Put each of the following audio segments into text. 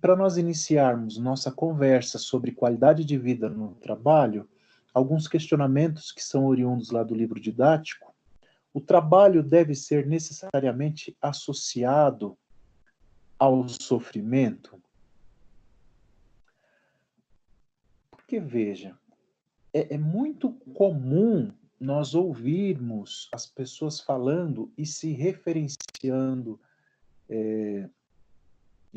para nós iniciarmos nossa conversa sobre qualidade de vida no trabalho, alguns questionamentos que são oriundos lá do livro didático. O trabalho deve ser necessariamente associado ao sofrimento? Porque, veja, é, é muito comum nós ouvirmos as pessoas falando e se referenciando é,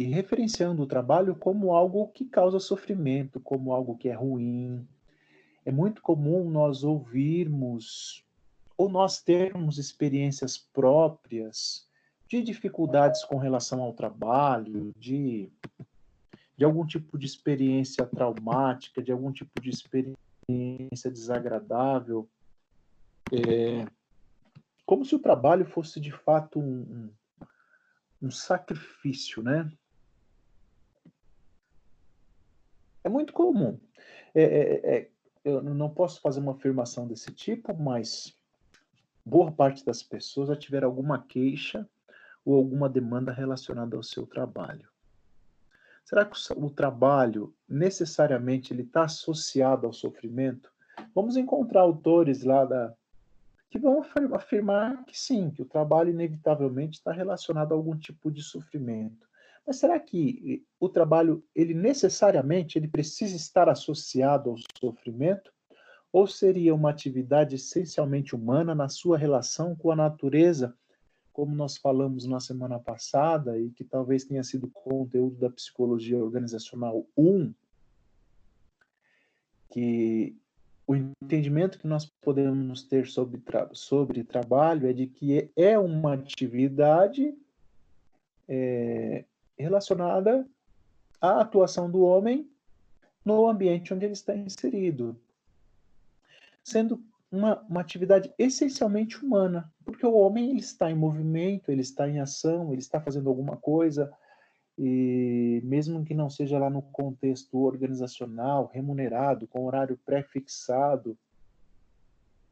e referenciando o trabalho como algo que causa sofrimento, como algo que é ruim. É muito comum nós ouvirmos ou nós termos experiências próprias de dificuldades com relação ao trabalho, de, de algum tipo de experiência traumática, de algum tipo de experiência desagradável, é, como se o trabalho fosse de fato um, um, um sacrifício, né? É muito comum. É, é, é, eu não posso fazer uma afirmação desse tipo, mas boa parte das pessoas já tiveram alguma queixa ou alguma demanda relacionada ao seu trabalho. Será que o, o trabalho necessariamente ele está associado ao sofrimento? Vamos encontrar autores lá da que vão afirmar que sim, que o trabalho inevitavelmente está relacionado a algum tipo de sofrimento. Mas será que o trabalho, ele necessariamente, ele precisa estar associado ao sofrimento? Ou seria uma atividade essencialmente humana na sua relação com a natureza, como nós falamos na semana passada e que talvez tenha sido conteúdo da psicologia organizacional 1, que o entendimento que nós podemos ter sobre, tra sobre trabalho é de que é uma atividade é, relacionada à atuação do homem no ambiente onde ele está inserido, sendo uma, uma atividade essencialmente humana, porque o homem ele está em movimento, ele está em ação, ele está fazendo alguma coisa, e mesmo que não seja lá no contexto organizacional, remunerado, com horário pré-fixado,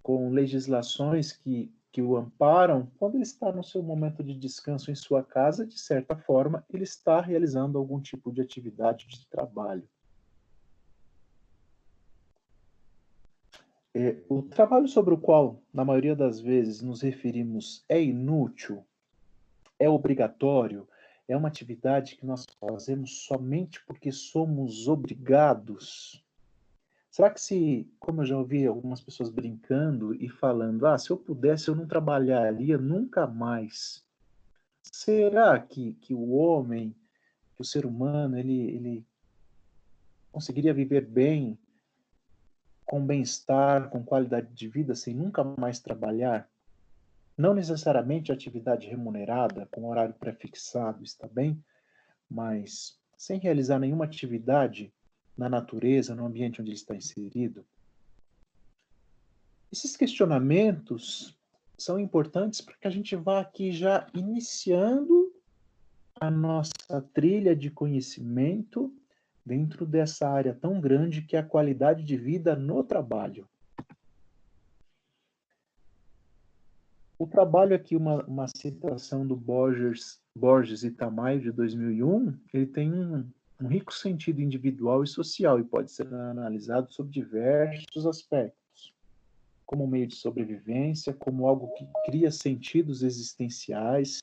com legislações que que o amparam, quando ele está no seu momento de descanso em sua casa, de certa forma, ele está realizando algum tipo de atividade de trabalho. É, o trabalho sobre o qual, na maioria das vezes, nos referimos é inútil, é obrigatório, é uma atividade que nós fazemos somente porque somos obrigados Será que se, como eu já ouvi algumas pessoas brincando e falando, ah, se eu pudesse eu não trabalharia nunca mais. Será que, que o homem, que o ser humano, ele, ele conseguiria viver bem, com bem-estar, com qualidade de vida, sem nunca mais trabalhar? Não necessariamente atividade remunerada, com horário pré-fixado, está bem? Mas sem realizar nenhuma atividade na natureza, no ambiente onde ele está inserido? Esses questionamentos são importantes para que a gente vá aqui já iniciando a nossa trilha de conhecimento dentro dessa área tão grande que é a qualidade de vida no trabalho. O trabalho aqui, uma, uma citação do Borges, Borges e Tamayo, de 2001, ele tem um, um rico sentido individual e social e pode ser analisado sob diversos aspectos, como um meio de sobrevivência, como algo que cria sentidos existenciais,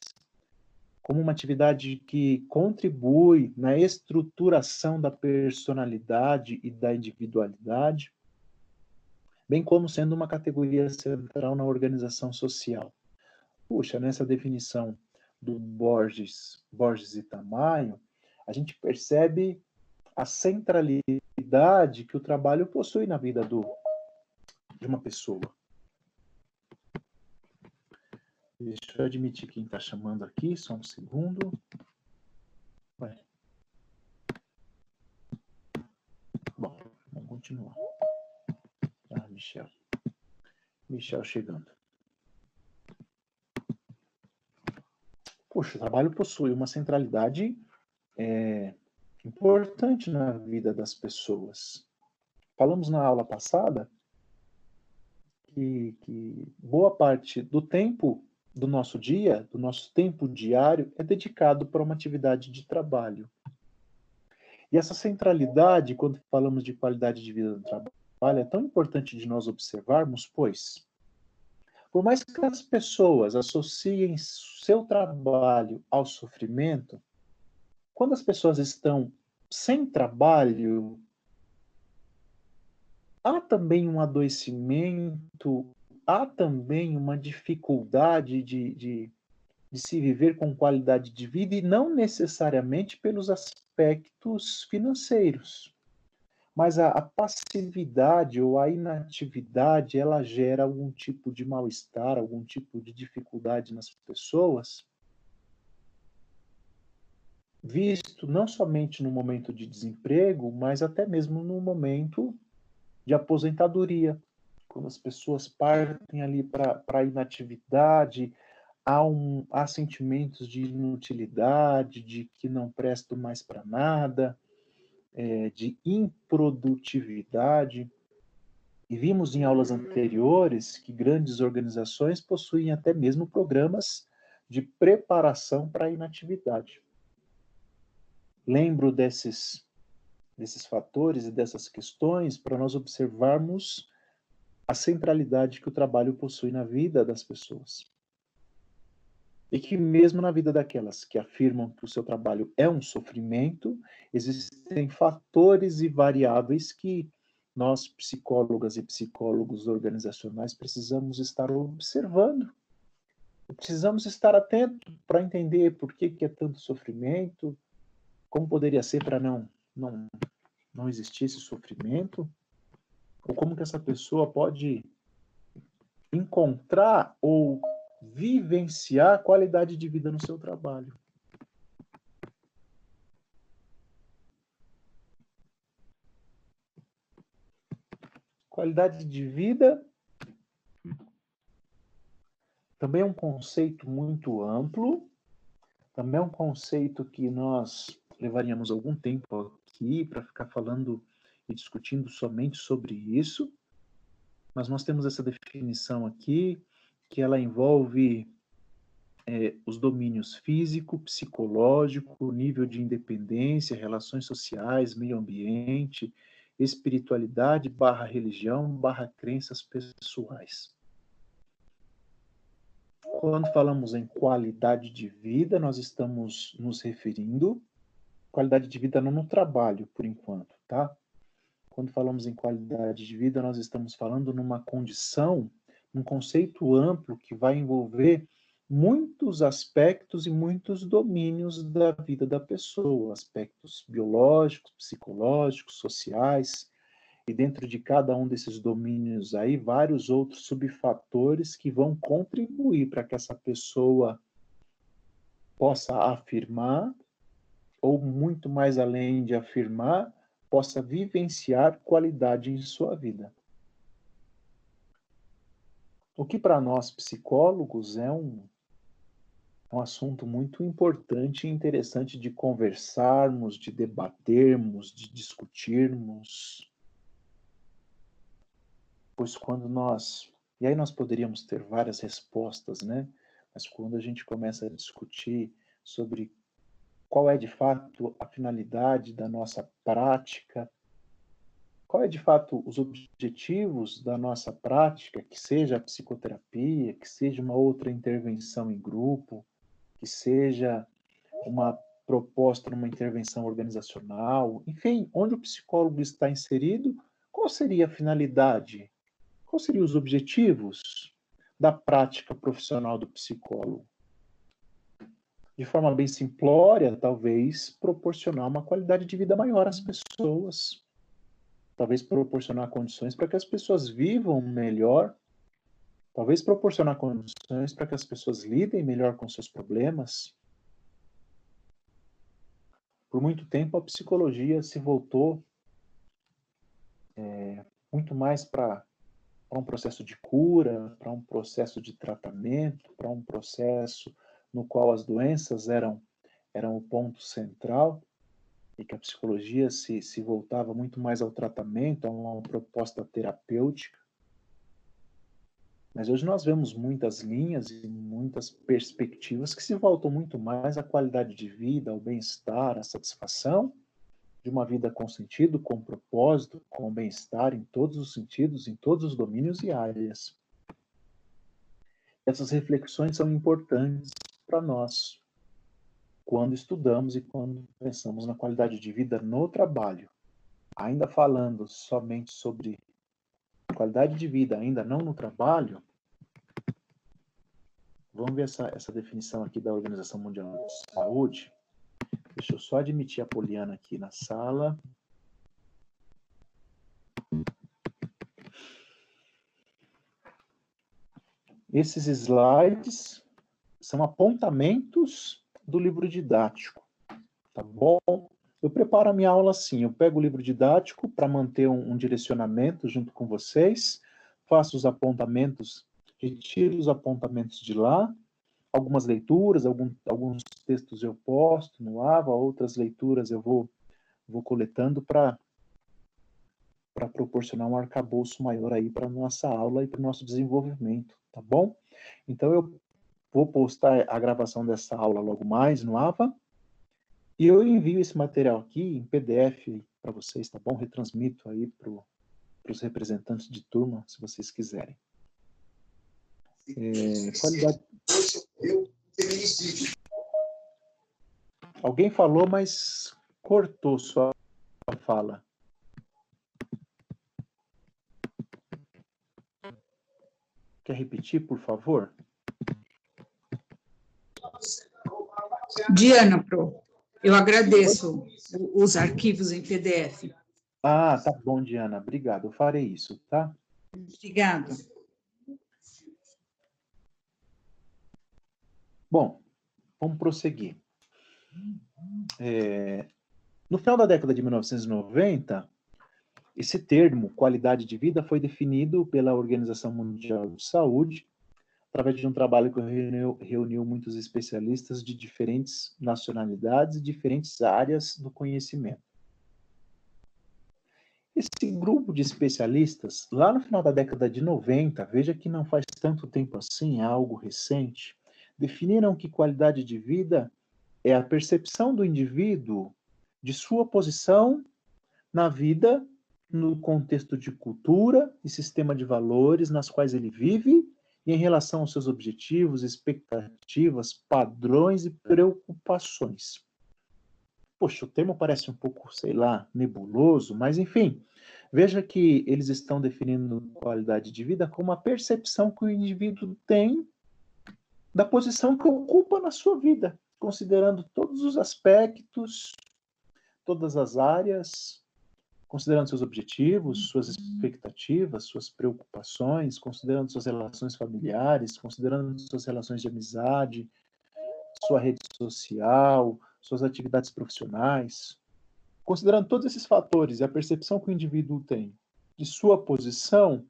como uma atividade que contribui na estruturação da personalidade e da individualidade, bem como sendo uma categoria central na organização social. Puxa, nessa definição do Borges, Borges e Tamayo, a gente percebe a centralidade que o trabalho possui na vida do, de uma pessoa. Deixa eu admitir quem está chamando aqui, só um segundo. Bom, vamos continuar. Ah, Michel. Michel chegando. Poxa, o trabalho possui uma centralidade é, importante na vida das pessoas. Falamos na aula passada que, que boa parte do tempo do nosso dia, do nosso tempo diário, é dedicado para uma atividade de trabalho. E essa centralidade, quando falamos de qualidade de vida no trabalho, é tão importante de nós observarmos, pois, por mais que as pessoas associem seu trabalho ao sofrimento, quando as pessoas estão sem trabalho, há também um adoecimento, há também uma dificuldade de, de, de se viver com qualidade de vida e não necessariamente pelos aspectos financeiros. Mas a, a passividade ou a inatividade, ela gera algum tipo de mal-estar, algum tipo de dificuldade nas pessoas, visto não somente no momento de desemprego, mas até mesmo no momento de aposentadoria, quando as pessoas partem ali para a inatividade, há, um, há sentimentos de inutilidade, de que não presto mais para nada, é, de improdutividade. E vimos em aulas anteriores que grandes organizações possuem até mesmo programas de preparação para a inatividade. Lembro desses, desses fatores e dessas questões para nós observarmos a centralidade que o trabalho possui na vida das pessoas. E que, mesmo na vida daquelas que afirmam que o seu trabalho é um sofrimento, existem fatores e variáveis que nós, psicólogas e psicólogos organizacionais, precisamos estar observando. Precisamos estar atentos para entender por que, que é tanto sofrimento, como poderia ser para não, não, não existir esse sofrimento, ou como que essa pessoa pode encontrar ou vivenciar qualidade de vida no seu trabalho. Qualidade de vida também é um conceito muito amplo, também é um conceito que nós levaríamos algum tempo aqui para ficar falando e discutindo somente sobre isso, mas nós temos essa definição aqui que ela envolve é, os domínios físico, psicológico, nível de independência, relações sociais, meio ambiente, espiritualidade barra religião barra crenças pessoais. Quando falamos em qualidade de vida, nós estamos nos referindo qualidade de vida não no trabalho, por enquanto, tá? Quando falamos em qualidade de vida, nós estamos falando numa condição um conceito amplo que vai envolver muitos aspectos e muitos domínios da vida da pessoa, aspectos biológicos, psicológicos, sociais, e dentro de cada um desses domínios aí, vários outros subfatores que vão contribuir para que essa pessoa possa afirmar, ou muito mais além de afirmar, possa vivenciar qualidade em sua vida. O que para nós psicólogos é um, um assunto muito importante e interessante de conversarmos, de debatermos, de discutirmos. Pois quando nós. E aí nós poderíamos ter várias respostas, né? Mas quando a gente começa a discutir sobre qual é de fato a finalidade da nossa prática, qual é de fato os objetivos da nossa prática, que seja a psicoterapia, que seja uma outra intervenção em grupo, que seja uma proposta numa intervenção organizacional, enfim, onde o psicólogo está inserido, qual seria a finalidade? Quais seriam os objetivos da prática profissional do psicólogo? De forma bem simplória, talvez proporcionar uma qualidade de vida maior às pessoas, talvez proporcionar condições para que as pessoas vivam melhor, talvez proporcionar condições para que as pessoas lidem melhor com seus problemas. Por muito tempo, a psicologia se voltou é, muito mais para um processo de cura, para um processo de tratamento, para um processo no qual as doenças eram, eram o ponto central e que a psicologia se, se voltava muito mais ao tratamento, a uma proposta terapêutica. Mas hoje nós vemos muitas linhas e muitas perspectivas que se voltam muito mais à qualidade de vida, ao bem-estar, à satisfação, de uma vida com sentido, com propósito, com bem-estar em todos os sentidos, em todos os domínios e áreas. Essas reflexões são importantes para nós quando estudamos e quando pensamos na qualidade de vida no trabalho. Ainda falando somente sobre qualidade de vida, ainda não no trabalho, vamos ver essa, essa definição aqui da Organização Mundial de Saúde. Deixa eu só admitir a Poliana aqui na sala. Esses slides são apontamentos do livro didático, tá bom? Eu preparo a minha aula assim, eu pego o livro didático para manter um, um, direcionamento junto com vocês, faço os apontamentos, retiro os apontamentos de lá, algumas leituras, algum, alguns textos eu posto no AVA, outras leituras eu vou, vou coletando para para proporcionar um arcabouço maior aí para nossa aula e para o nosso desenvolvimento, tá bom? Então eu vou postar a gravação dessa aula logo mais no AVA e eu envio esse material aqui em PDF para vocês, tá bom? Retransmito aí para os representantes de turma, se vocês quiserem. É, qualidade... Alguém falou, mas cortou sua fala. Quer repetir, por favor? Diana, Pro, eu agradeço os arquivos em PDF. Ah, tá bom, Diana. Obrigado. Eu farei isso, tá? Obrigada. Bom, vamos prosseguir. É, no final da década de 1990, esse termo, qualidade de vida, foi definido pela Organização Mundial de Saúde, através de um trabalho que reuniu, reuniu muitos especialistas de diferentes nacionalidades e diferentes áreas do conhecimento. Esse grupo de especialistas, lá no final da década de 90, veja que não faz tanto tempo assim, é algo recente, definiram que qualidade de vida é a percepção do indivíduo de sua posição na vida, no contexto de cultura e sistema de valores nas quais ele vive e em relação aos seus objetivos, expectativas, padrões e preocupações. Poxa, o termo parece um pouco, sei lá, nebuloso, mas enfim, veja que eles estão definindo qualidade de vida como a percepção que o indivíduo tem da posição que ocupa na sua vida, considerando todos os aspectos, todas as áreas, considerando seus objetivos, suas expectativas, suas preocupações, considerando suas relações familiares, considerando suas relações de amizade, sua rede social, suas atividades profissionais, considerando todos esses fatores e a percepção que o indivíduo tem de sua posição,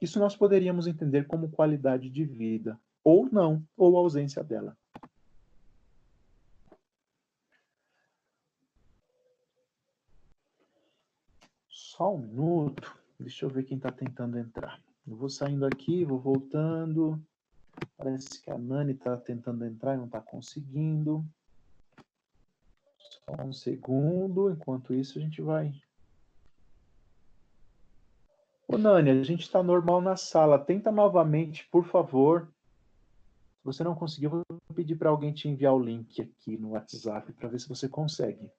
isso nós poderíamos entender como qualidade de vida ou não, ou ausência dela. Só um minuto. Deixa eu ver quem está tentando entrar. Eu vou saindo aqui, vou voltando. Parece que a Nani está tentando entrar e não está conseguindo. Só um segundo. Enquanto isso, a gente vai. Ô, Nani, a gente está normal na sala. Tenta novamente, por favor. Se você não conseguir, eu vou pedir para alguém te enviar o link aqui no WhatsApp para ver se você consegue.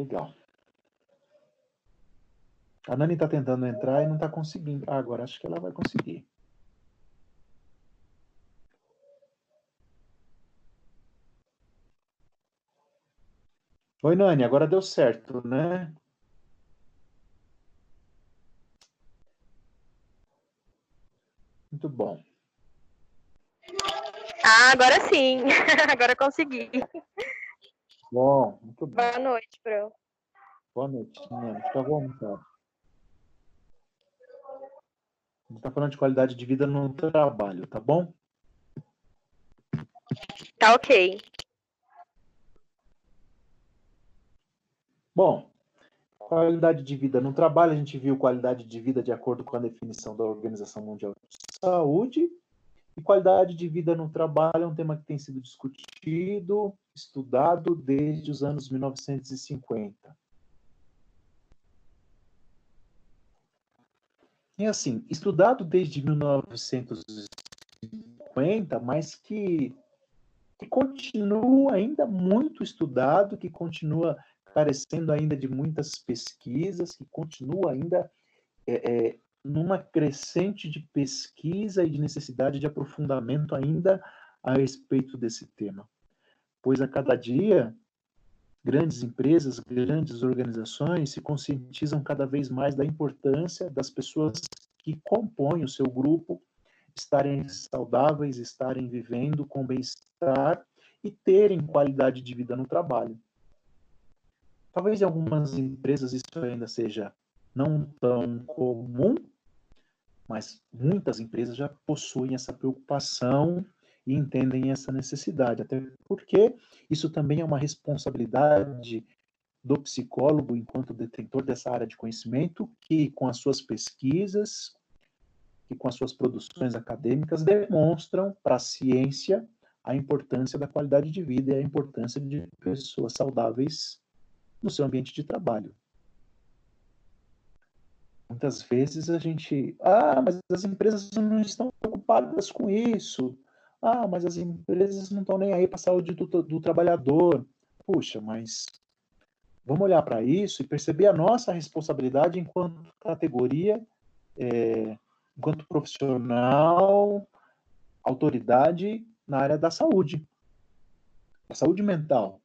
Legal. A Nani está tentando entrar e não está conseguindo. Ah, agora acho que ela vai conseguir. Oi, Nani, agora deu certo, né? Muito bom. Ah, agora sim. agora consegui. Bom, muito bom. Boa noite, Pro. Boa noite, Nani. Fica bom, então. A gente está falando de qualidade de vida no trabalho, tá bom? Tá ok. Bom, Qualidade de vida no trabalho, a gente viu qualidade de vida de acordo com a definição da Organização Mundial de Saúde. E qualidade de vida no trabalho é um tema que tem sido discutido, estudado desde os anos 1950. E assim, estudado desde 1950, mas que, que continua ainda muito estudado, que continua carecendo ainda de muitas pesquisas, que continua ainda é, é, numa crescente de pesquisa e de necessidade de aprofundamento ainda a respeito desse tema. Pois a cada dia, grandes empresas, grandes organizações se conscientizam cada vez mais da importância das pessoas que compõem o seu grupo estarem saudáveis, estarem vivendo com bem-estar e terem qualidade de vida no trabalho. Talvez em algumas empresas isso ainda seja não tão comum, mas muitas empresas já possuem essa preocupação e entendem essa necessidade, até porque isso também é uma responsabilidade do psicólogo enquanto detentor dessa área de conhecimento, que com as suas pesquisas, que com as suas produções acadêmicas demonstram para a ciência a importância da qualidade de vida e a importância de pessoas saudáveis no seu ambiente de trabalho. Muitas vezes a gente, ah, mas as empresas não estão preocupadas com isso. Ah, mas as empresas não estão nem aí para a saúde do, do trabalhador. Puxa, mas vamos olhar para isso e perceber a nossa responsabilidade enquanto categoria, é, enquanto profissional, autoridade na área da saúde, da saúde mental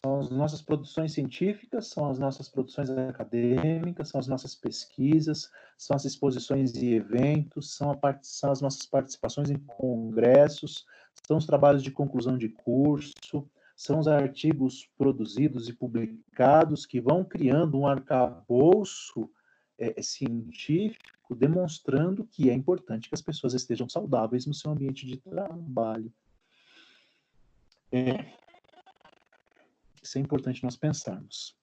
são as nossas produções científicas, são as nossas produções acadêmicas, são as nossas pesquisas, são as exposições e eventos, são, part... são as nossas participações em congressos, são os trabalhos de conclusão de curso, são os artigos produzidos e publicados que vão criando um arcabouço é, científico demonstrando que é importante que as pessoas estejam saudáveis no seu ambiente de trabalho. É, isso é importante nós pensarmos.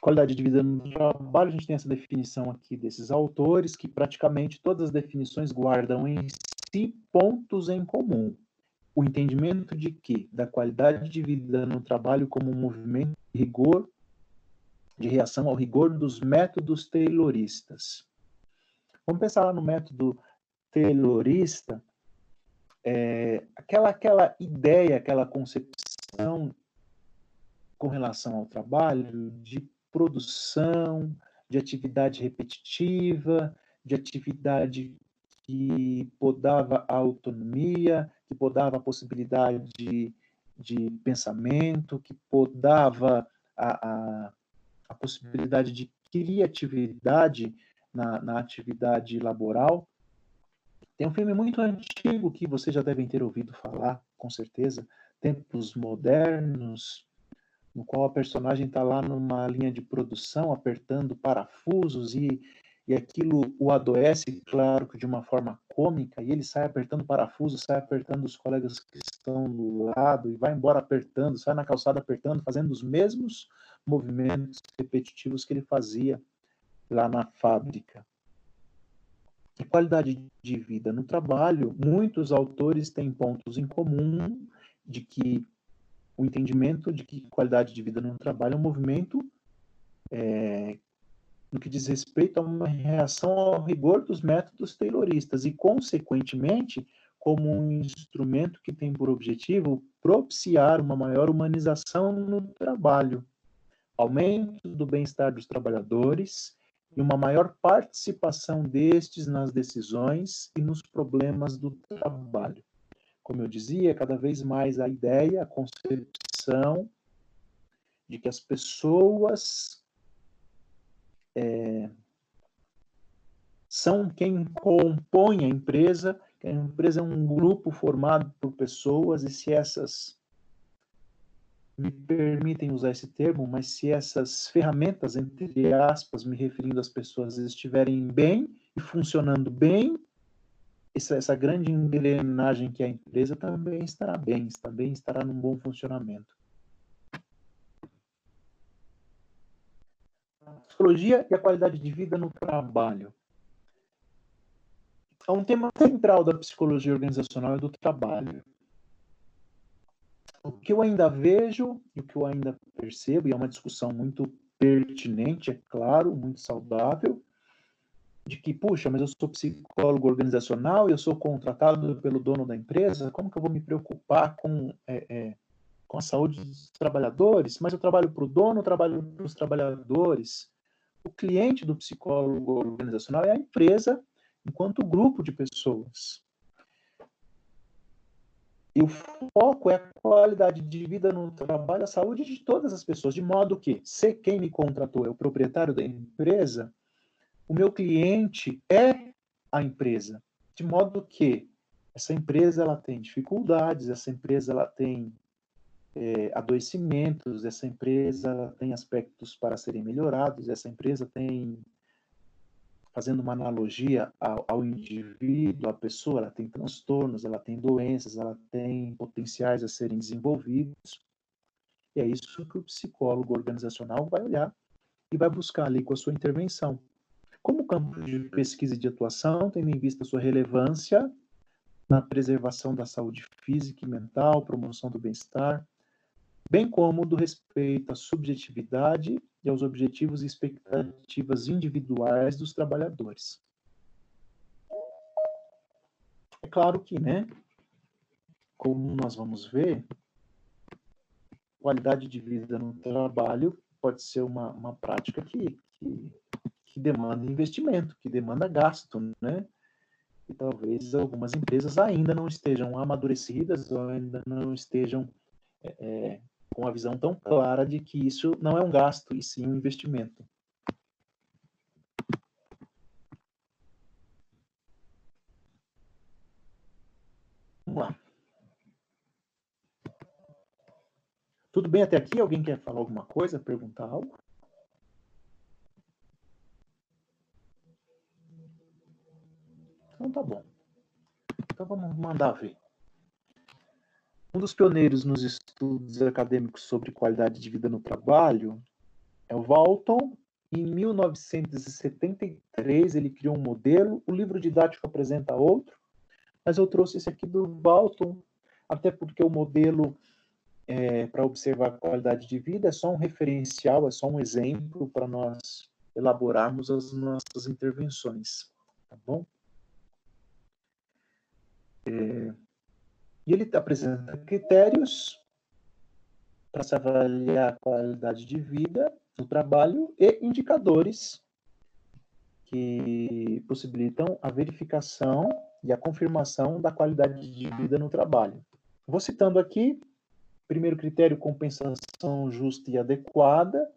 Qualidade de vida no trabalho, a gente tem essa definição aqui desses autores, que praticamente todas as definições guardam em si pontos em comum. O entendimento de que da qualidade de vida no trabalho como um movimento de rigor, de reação ao rigor dos métodos tayloristas. Vamos pensar lá no método taylorista, é, aquela, aquela ideia, aquela concepção com relação ao trabalho de produção, de atividade repetitiva, de atividade que podava a autonomia, que podava a possibilidade de, de pensamento, que podava a, a, a possibilidade de criatividade na, na atividade laboral. Tem um filme muito antigo que vocês já devem ter ouvido falar, com certeza, Tempos Modernos, no qual a personagem está lá numa linha de produção, apertando parafusos e, e aquilo o adoece, claro que de uma forma cômica, e ele sai apertando parafusos, sai apertando os colegas que estão do lado e vai embora apertando, sai na calçada apertando, fazendo os mesmos movimentos repetitivos que ele fazia lá na fábrica. E qualidade de vida no trabalho, muitos autores têm pontos em comum de que o entendimento de que qualidade de vida no trabalho é um movimento é, no que diz respeito a uma reação ao rigor dos métodos tayloristas e, consequentemente, como um instrumento que tem por objetivo propiciar uma maior humanização no trabalho, aumento do bem-estar dos trabalhadores e uma maior participação destes nas decisões e nos problemas do trabalho como eu dizia, cada vez mais a ideia, a concepção de que as pessoas é, são quem compõe a empresa, que a empresa é um grupo formado por pessoas, e se essas, me permitem usar esse termo, mas se essas ferramentas, entre aspas, me referindo às pessoas, estiverem bem e funcionando bem, essa, essa grande engrenagem que é a empresa também estará bem, também estará num bom funcionamento. psicologia e a qualidade de vida no trabalho. É um tema central da psicologia organizacional e do trabalho. O que eu ainda vejo e o que eu ainda percebo, e é uma discussão muito pertinente, é claro, muito saudável, de que, puxa, mas eu sou psicólogo organizacional e eu sou contratado pelo dono da empresa, como que eu vou me preocupar com, é, é, com a saúde dos trabalhadores? Mas eu trabalho para o dono, eu trabalho para os trabalhadores. O cliente do psicólogo organizacional é a empresa enquanto grupo de pessoas. E o foco é a qualidade de vida no trabalho, a saúde de todas as pessoas, de modo que, se quem me contratou é o proprietário da empresa, o meu cliente é a empresa, de modo que essa empresa ela tem dificuldades, essa empresa ela tem é, adoecimentos, essa empresa tem aspectos para serem melhorados, essa empresa tem fazendo uma analogia ao, ao, indivíduo, à pessoa, ela tem transtornos, ela tem doenças, ela tem potenciais a serem desenvolvidos. E é isso que o psicólogo organizacional vai olhar e vai buscar ali com a sua intervenção. Como campo de pesquisa e de atuação, tendo em vista sua relevância na preservação da saúde física e mental, promoção do bem-estar, bem como do respeito à subjetividade e aos objetivos e expectativas individuais dos trabalhadores. É claro que, né, como nós vamos ver, qualidade de vida no trabalho pode ser uma, uma prática que, que, que demanda investimento, que demanda gasto, né? E talvez algumas empresas ainda não estejam amadurecidas ou ainda não estejam é, é com uma visão tão clara de que isso não é um gasto, e sim um investimento. Vamos lá. Tudo bem até aqui? Alguém quer falar alguma coisa, perguntar algo? Então tá bom. Então vamos mandar ver. Um dos pioneiros nos estudos acadêmicos sobre qualidade de vida no trabalho é o Walton. Em 1973, ele criou um modelo. O livro didático apresenta outro, mas eu trouxe esse aqui do Walton, até porque o modelo é, para observar a qualidade de vida é só um referencial, é só um exemplo para nós elaborarmos as nossas intervenções. Tá bom? É, e ele apresenta critérios para se avaliar a qualidade de vida no trabalho e indicadores que possibilitam a verificação e a confirmação da qualidade de vida no trabalho. Vou citando aqui, primeiro critério, compensação justa e adequada,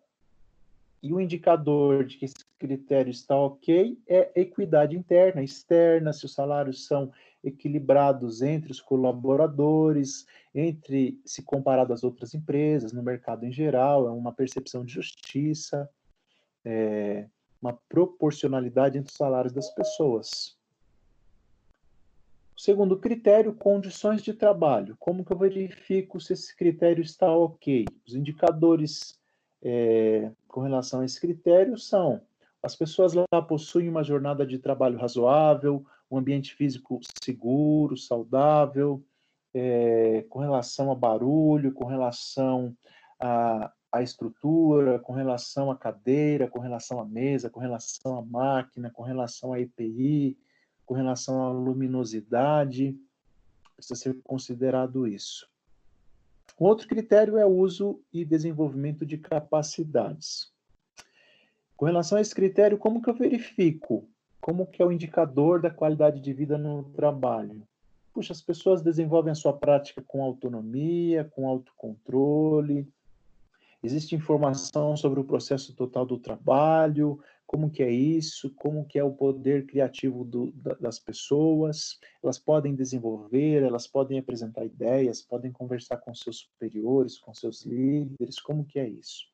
e o indicador de que esse critério está ok é equidade interna, externa, se os salários são equilibrados entre os colaboradores, entre se comparado às outras empresas, no mercado em geral, é uma percepção de justiça, é uma proporcionalidade entre os salários das pessoas. O segundo critério, condições de trabalho. Como que eu verifico se esse critério está ok? Os indicadores é, com relação a esse critério são as pessoas lá possuem uma jornada de trabalho razoável, um ambiente físico seguro, saudável, é, com relação a barulho, com relação a, a estrutura, com relação à cadeira, com relação à mesa, com relação à máquina, com relação à EPI, com relação à luminosidade, precisa ser considerado isso. Um outro critério é o uso e desenvolvimento de capacidades. Com relação a esse critério, como que eu verifico como que é o indicador da qualidade de vida no trabalho? Puxa, as pessoas desenvolvem a sua prática com autonomia, com autocontrole. Existe informação sobre o processo total do trabalho, como que é isso, como que é o poder criativo do, das pessoas. Elas podem desenvolver, elas podem apresentar ideias, podem conversar com seus superiores, com seus líderes, como que é isso?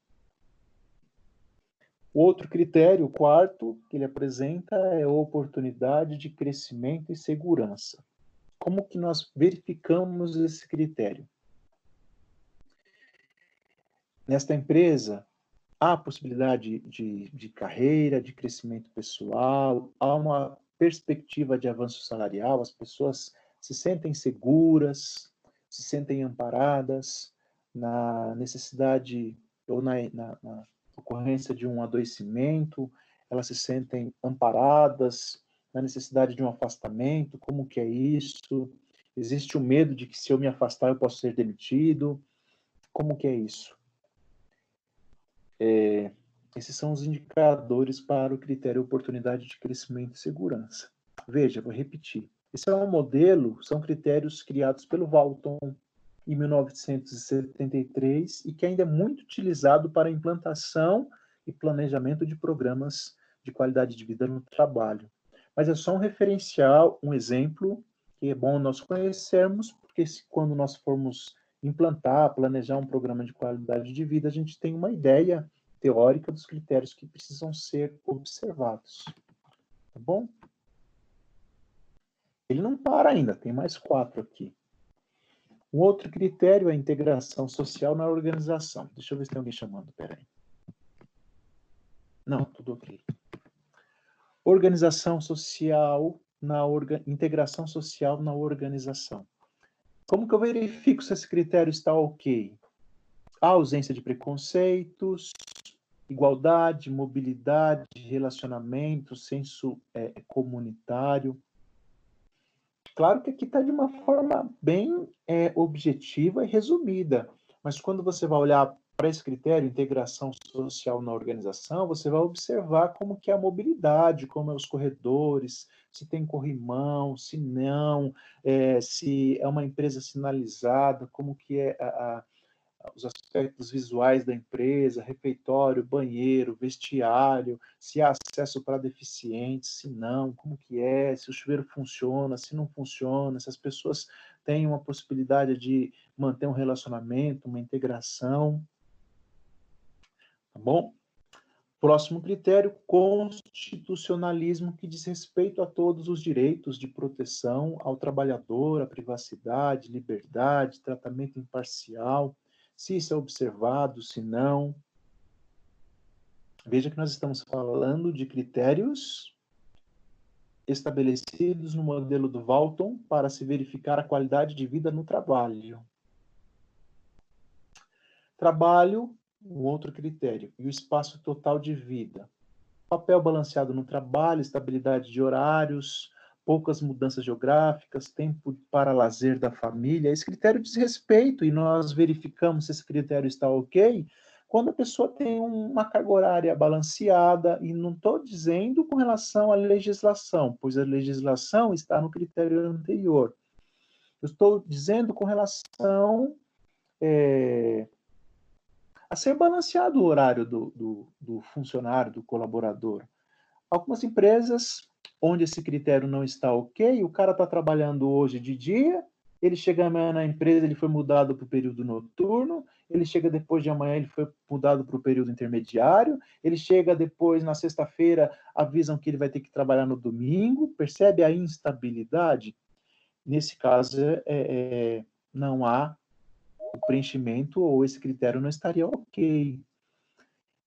Outro critério, o quarto, que ele apresenta é a oportunidade de crescimento e segurança. Como que nós verificamos esse critério? Nesta empresa, há possibilidade de, de carreira, de crescimento pessoal, há uma perspectiva de avanço salarial, as pessoas se sentem seguras, se sentem amparadas na necessidade ou na, na, na ocorrência de um adoecimento, elas se sentem amparadas na necessidade de um afastamento, como que é isso? Existe o medo de que se eu me afastar eu posso ser demitido? Como que é isso? É, esses são os indicadores para o critério oportunidade de crescimento e segurança. Veja, vou repetir. Esse é um modelo, são critérios criados pelo Walton em 1973 e que ainda é muito utilizado para implantação e planejamento de programas de qualidade de vida no trabalho. Mas é só um referencial, um exemplo que é bom nós conhecermos, porque se, quando nós formos implantar, planejar um programa de qualidade de vida, a gente tem uma ideia teórica dos critérios que precisam ser observados. Tá bom? Ele não para ainda, tem mais quatro aqui. Um outro critério é a integração social na organização. Deixa eu ver se tem alguém chamando, peraí. Não, tudo ok. Organização social na orga... integração social na organização. Como que eu verifico se esse critério está ok? A ausência de preconceitos, igualdade, mobilidade, relacionamento, senso é, comunitário, Claro que aqui está de uma forma bem é, objetiva e resumida, mas quando você vai olhar para esse critério, integração social na organização, você vai observar como que é a mobilidade, como é os corredores, se tem corrimão, se não, é, se é uma empresa sinalizada, como que é a, a os aspectos visuais da empresa, refeitório, banheiro, vestiário, se há acesso para deficientes, se não, como que é, se o chuveiro funciona, se não funciona, se as pessoas têm uma possibilidade de manter um relacionamento, uma integração. Tá bom? Próximo critério, constitucionalismo, que diz respeito a todos os direitos de proteção ao trabalhador, a privacidade, liberdade, tratamento imparcial, se isso é observado, se não. Veja que nós estamos falando de critérios estabelecidos no modelo do Walton para se verificar a qualidade de vida no trabalho. Trabalho, um outro critério, e o espaço total de vida. Papel balanceado no trabalho, estabilidade de horários, poucas mudanças geográficas, tempo para lazer da família. Esse critério diz respeito e nós verificamos se esse critério está ok quando a pessoa tem uma carga horária balanceada, e não estou dizendo com relação à legislação, pois a legislação está no critério anterior. Eu estou dizendo com relação é, a ser balanceado o horário do, do, do funcionário, do colaborador. Algumas empresas onde esse critério não está ok, o cara está trabalhando hoje de dia, ele chega amanhã na empresa, ele foi mudado para o período noturno, ele chega depois de amanhã, ele foi mudado para o período intermediário, ele chega depois, na sexta-feira, avisam que ele vai ter que trabalhar no domingo, percebe a instabilidade? Nesse caso, é, é, não há o preenchimento ou esse critério não estaria ok.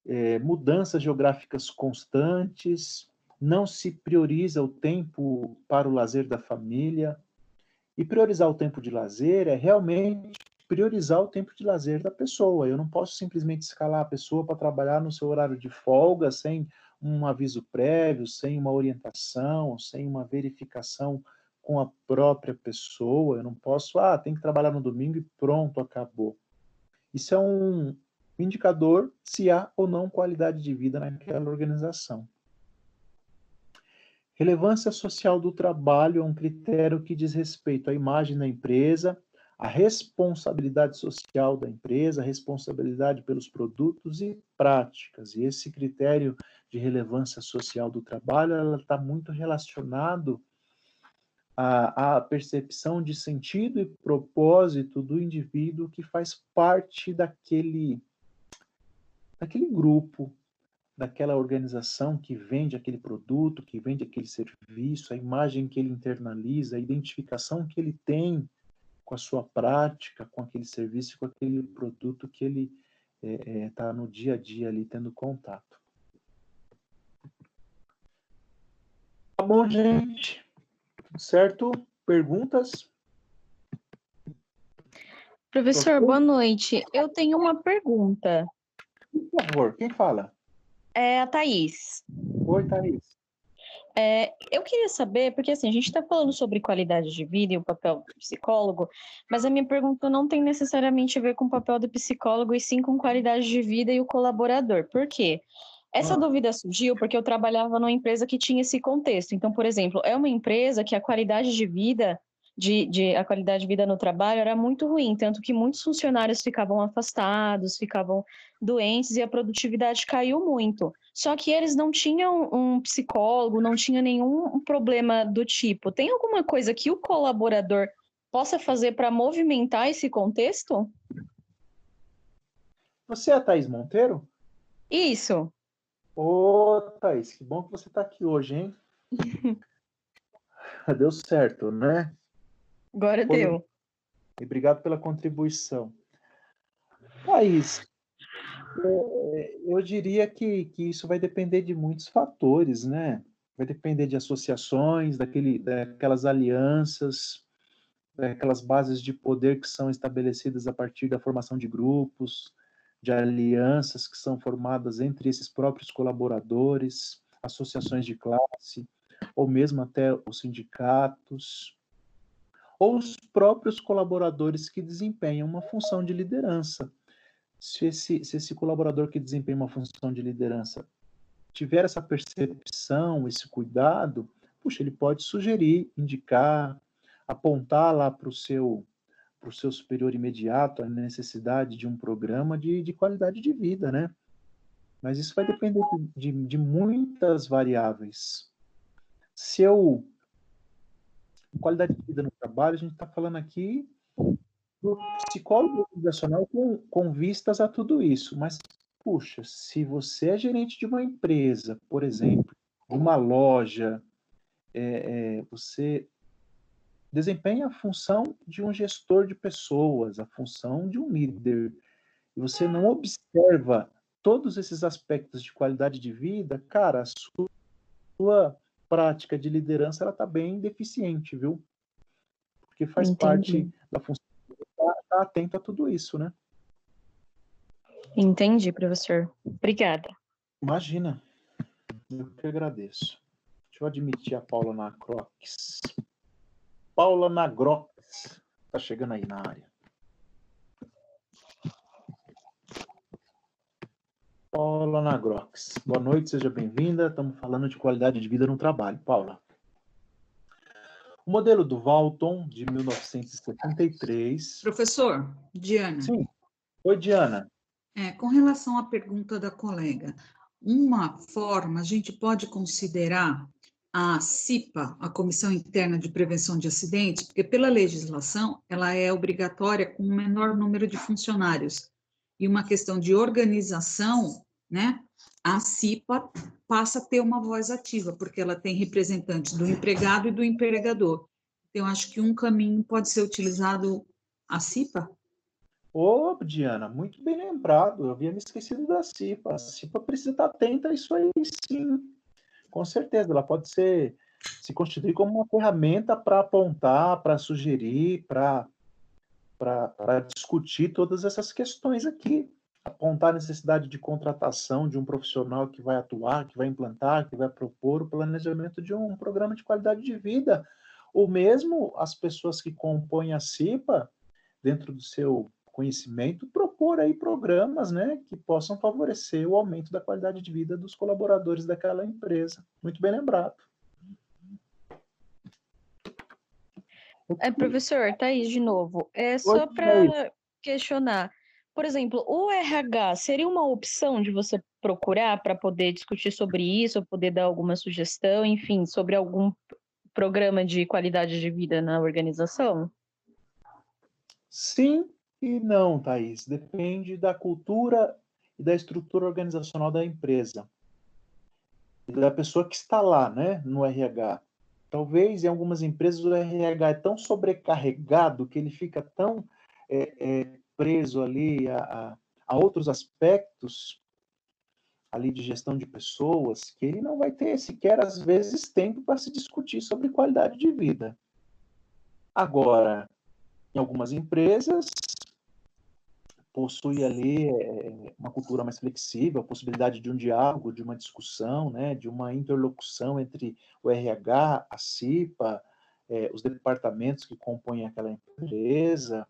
É, mudanças geográficas constantes, não se prioriza o tempo para o lazer da família. E priorizar o tempo de lazer é realmente priorizar o tempo de lazer da pessoa. Eu não posso simplesmente escalar a pessoa para trabalhar no seu horário de folga sem um aviso prévio, sem uma orientação, sem uma verificação com a própria pessoa. Eu não posso, ah, tem que trabalhar no domingo e pronto, acabou. Isso é um indicador se há ou não qualidade de vida naquela organização. Relevância social do trabalho é um critério que diz respeito à imagem da empresa, à responsabilidade social da empresa, a responsabilidade pelos produtos e práticas. E esse critério de relevância social do trabalho está muito relacionado à, à percepção de sentido e propósito do indivíduo que faz parte daquele, daquele grupo, daquela organização que vende aquele produto, que vende aquele serviço, a imagem que ele internaliza, a identificação que ele tem com a sua prática, com aquele serviço, com aquele produto que ele está é, é, tá no dia a dia ali tendo contato. Tá bom, gente? Certo? Perguntas? Professor, boa noite. Eu tenho uma pergunta. Por favor, quem fala? É a Thaís. Oi, Thaís. É, eu queria saber, porque assim, a gente está falando sobre qualidade de vida e o papel do psicólogo, mas a minha pergunta não tem necessariamente a ver com o papel do psicólogo, e sim com qualidade de vida e o colaborador. Por quê? Essa ah. dúvida surgiu porque eu trabalhava numa empresa que tinha esse contexto. Então, por exemplo, é uma empresa que a qualidade de vida de, de, a qualidade de vida no trabalho era muito ruim, tanto que muitos funcionários ficavam afastados, ficavam doentes e a produtividade caiu muito. Só que eles não tinham um psicólogo, não tinha nenhum problema do tipo. Tem alguma coisa que o colaborador possa fazer para movimentar esse contexto? Você é a Thaís Monteiro? Isso. Ô, Thaís, que bom que você está aqui hoje, hein? Deu certo, né? Agora Foi... deu. E obrigado pela contribuição. Thaís, eu diria que, que isso vai depender de muitos fatores, né? Vai depender de associações, daquele, daquelas alianças, daquelas bases de poder que são estabelecidas a partir da formação de grupos, de alianças que são formadas entre esses próprios colaboradores, associações de classe, ou mesmo até os sindicatos ou os próprios colaboradores que desempenham uma função de liderança. Se esse, se esse colaborador que desempenha uma função de liderança tiver essa percepção, esse cuidado, puxa, ele pode sugerir, indicar, apontar lá para o seu para o seu superior imediato a necessidade de um programa de, de qualidade de vida, né? Mas isso vai depender de, de, muitas variáveis. Se eu qualidade de vida no trabalho, a gente está falando aqui do psicólogo organizacional com, com vistas a tudo isso. Mas, puxa, se você é gerente de uma empresa, por exemplo, uma loja, é, é, você desempenha a função de um gestor de pessoas, a função de um líder, e você não observa todos esses aspectos de qualidade de vida, cara, a sua prática de liderança ela está bem deficiente, viu? Porque faz Entendi. parte da função estar tá, tá atento a tudo isso, né? Entendi, professor. Obrigada. Imagina. Eu que agradeço. Deixa eu admitir a Paula Nacrox. Paula Nagrox está chegando aí na área. Paula Nagrox. Boa noite, seja bem-vinda. Estamos falando de qualidade de vida no trabalho. Paula. O modelo do Walton, de 1973. Professor, Diana. Sim. Oi, Diana. É, com relação à pergunta da colega, uma forma a gente pode considerar a CIPA, a Comissão Interna de Prevenção de Acidentes, porque pela legislação ela é obrigatória com o um menor número de funcionários. E uma questão de organização né? A CIPA passa a ter uma voz ativa, porque ela tem representantes do empregado e do empregador. Então, acho que um caminho pode ser utilizado a CIPA. Ô, Diana, muito bem lembrado. Eu havia me esquecido da CIPA. A CIPA precisa estar atenta a isso aí, sim. Com certeza, ela pode ser se constituir como uma ferramenta para apontar, para sugerir, para discutir todas essas questões aqui apontar a necessidade de contratação de um profissional que vai atuar, que vai implantar, que vai propor o planejamento de um programa de qualidade de vida, ou mesmo as pessoas que compõem a CIPA, dentro do seu conhecimento, propor aí programas, né, que possam favorecer o aumento da qualidade de vida dos colaboradores daquela empresa. Muito bem lembrado. É, professor, tá aí de novo. É só para questionar. Por exemplo, o RH seria uma opção de você procurar para poder discutir sobre isso, poder dar alguma sugestão, enfim, sobre algum programa de qualidade de vida na organização? Sim e não, Thaís. Depende da cultura e da estrutura organizacional da empresa. Da pessoa que está lá, né, no RH. Talvez em algumas empresas o RH é tão sobrecarregado que ele fica tão é, é, preso ali a, há outros aspectos ali de gestão de pessoas que ele não vai ter sequer às vezes tempo para se discutir sobre qualidade de vida. Agora, em algumas empresas possui ali é, uma cultura mais flexível, a possibilidade de um diálogo, de uma discussão, né, de uma interlocução entre o RH, a CIPA, é, os departamentos que compõem aquela empresa,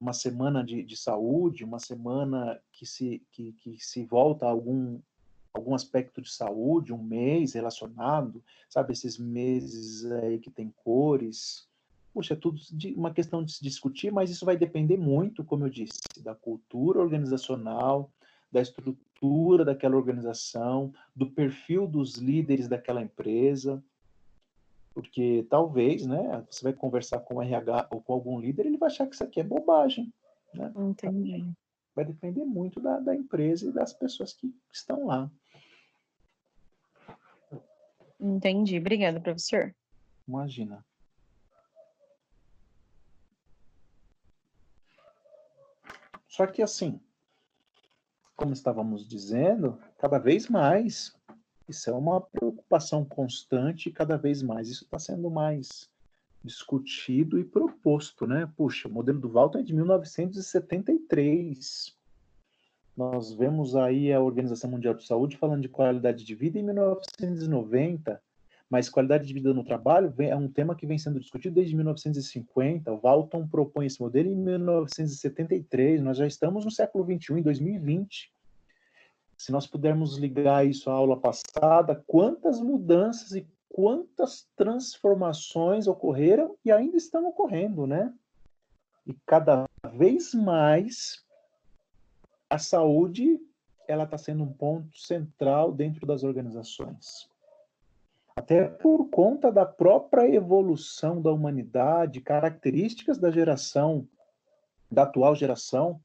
uma semana de, de saúde, uma semana que se, que, que se volta a algum, algum aspecto de saúde, um mês relacionado, sabe, esses meses aí que tem cores. Puxa, é tudo uma questão de se discutir, mas isso vai depender muito, como eu disse, da cultura organizacional, da estrutura daquela organização, do perfil dos líderes daquela empresa, porque talvez, né, você vai conversar com o RH ou com algum líder, ele vai achar que isso aqui é bobagem. Né? Entendi. Vai depender muito da, da empresa e das pessoas que estão lá. Entendi. Obrigada, professor. Imagina. Só que assim, como estávamos dizendo, cada vez mais isso é uma preocupação constante e cada vez mais isso está sendo mais discutido e proposto, né? Puxa, o modelo do Walton é de 1973. Nós vemos aí a Organização Mundial de Saúde falando de qualidade de vida em 1990, mas qualidade de vida no trabalho é um tema que vem sendo discutido desde 1950. O Walton propõe esse modelo em 1973. Nós já estamos no século 21, em 2020. Se nós pudermos ligar isso à aula passada, quantas mudanças e quantas transformações ocorreram e ainda estão ocorrendo, né? E cada vez mais a saúde ela está sendo um ponto central dentro das organizações. Até por conta da própria evolução da humanidade, características da geração, da atual geração,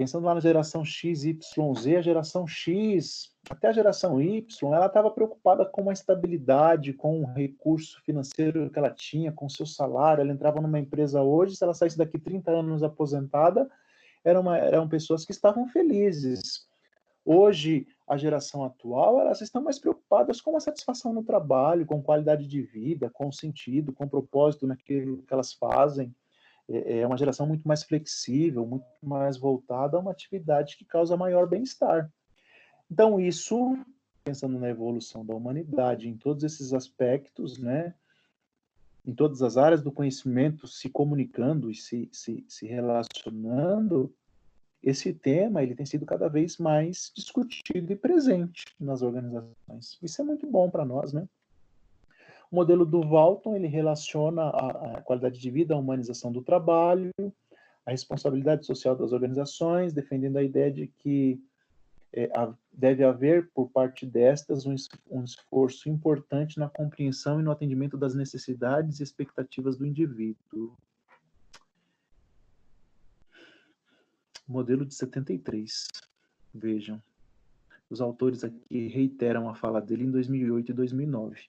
pensando lá na geração X, Y, Z, a geração X, até a geração Y, ela estava preocupada com a estabilidade, com o recurso financeiro que ela tinha, com o seu salário. Ela entrava numa empresa hoje, se ela saísse daqui 30 anos aposentada, eram, uma, eram pessoas que estavam felizes. Hoje, a geração atual, elas estão mais preocupadas com a satisfação no trabalho, com qualidade de vida, com sentido, com propósito naquilo que elas fazem. É, é uma geração muito mais flexível, muito mais voltada a uma atividade que causa maior bem-estar. Então, isso, pensando na evolução da humanidade em todos esses aspectos, né, em todas as áreas do conhecimento se comunicando e se, se, se relacionando, esse tema ele tem sido cada vez mais discutido e presente nas organizações. Isso é muito bom para nós, né? O modelo do Walton ele relaciona a, a qualidade de vida, a humanização do trabalho, a responsabilidade social das organizações, defendendo a ideia de que é, a, deve haver, por parte destas, um, um, esforço importante na compreensão e no atendimento das necessidades e expectativas do indivíduo. Modelo de 73. Vejam. Os autores aqui reiteram a fala dele em 2008 e 2009.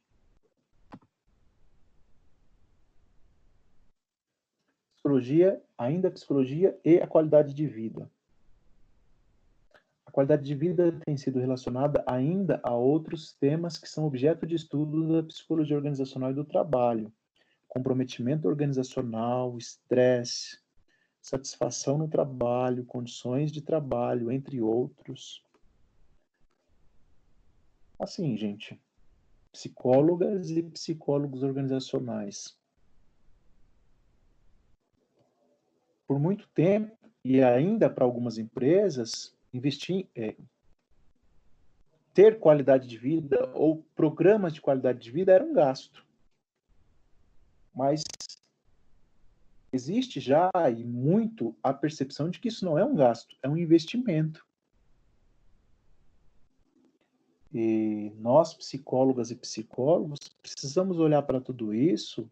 Psicologia, ainda a psicologia e a qualidade de vida. A qualidade de vida tem sido relacionada ainda a outros temas que são objeto de estudo da psicologia organizacional e do trabalho: comprometimento organizacional, estresse, satisfação no trabalho, condições de trabalho, entre outros. Assim, gente, psicólogas e psicólogos organizacionais por muito tempo, e ainda para algumas empresas, investir, é, ter qualidade de vida ou programas de qualidade de vida era um gasto. Mas existe já e muito a percepção de que isso não é um gasto, é um investimento. E nós, psicólogas e psicólogos, precisamos olhar para tudo isso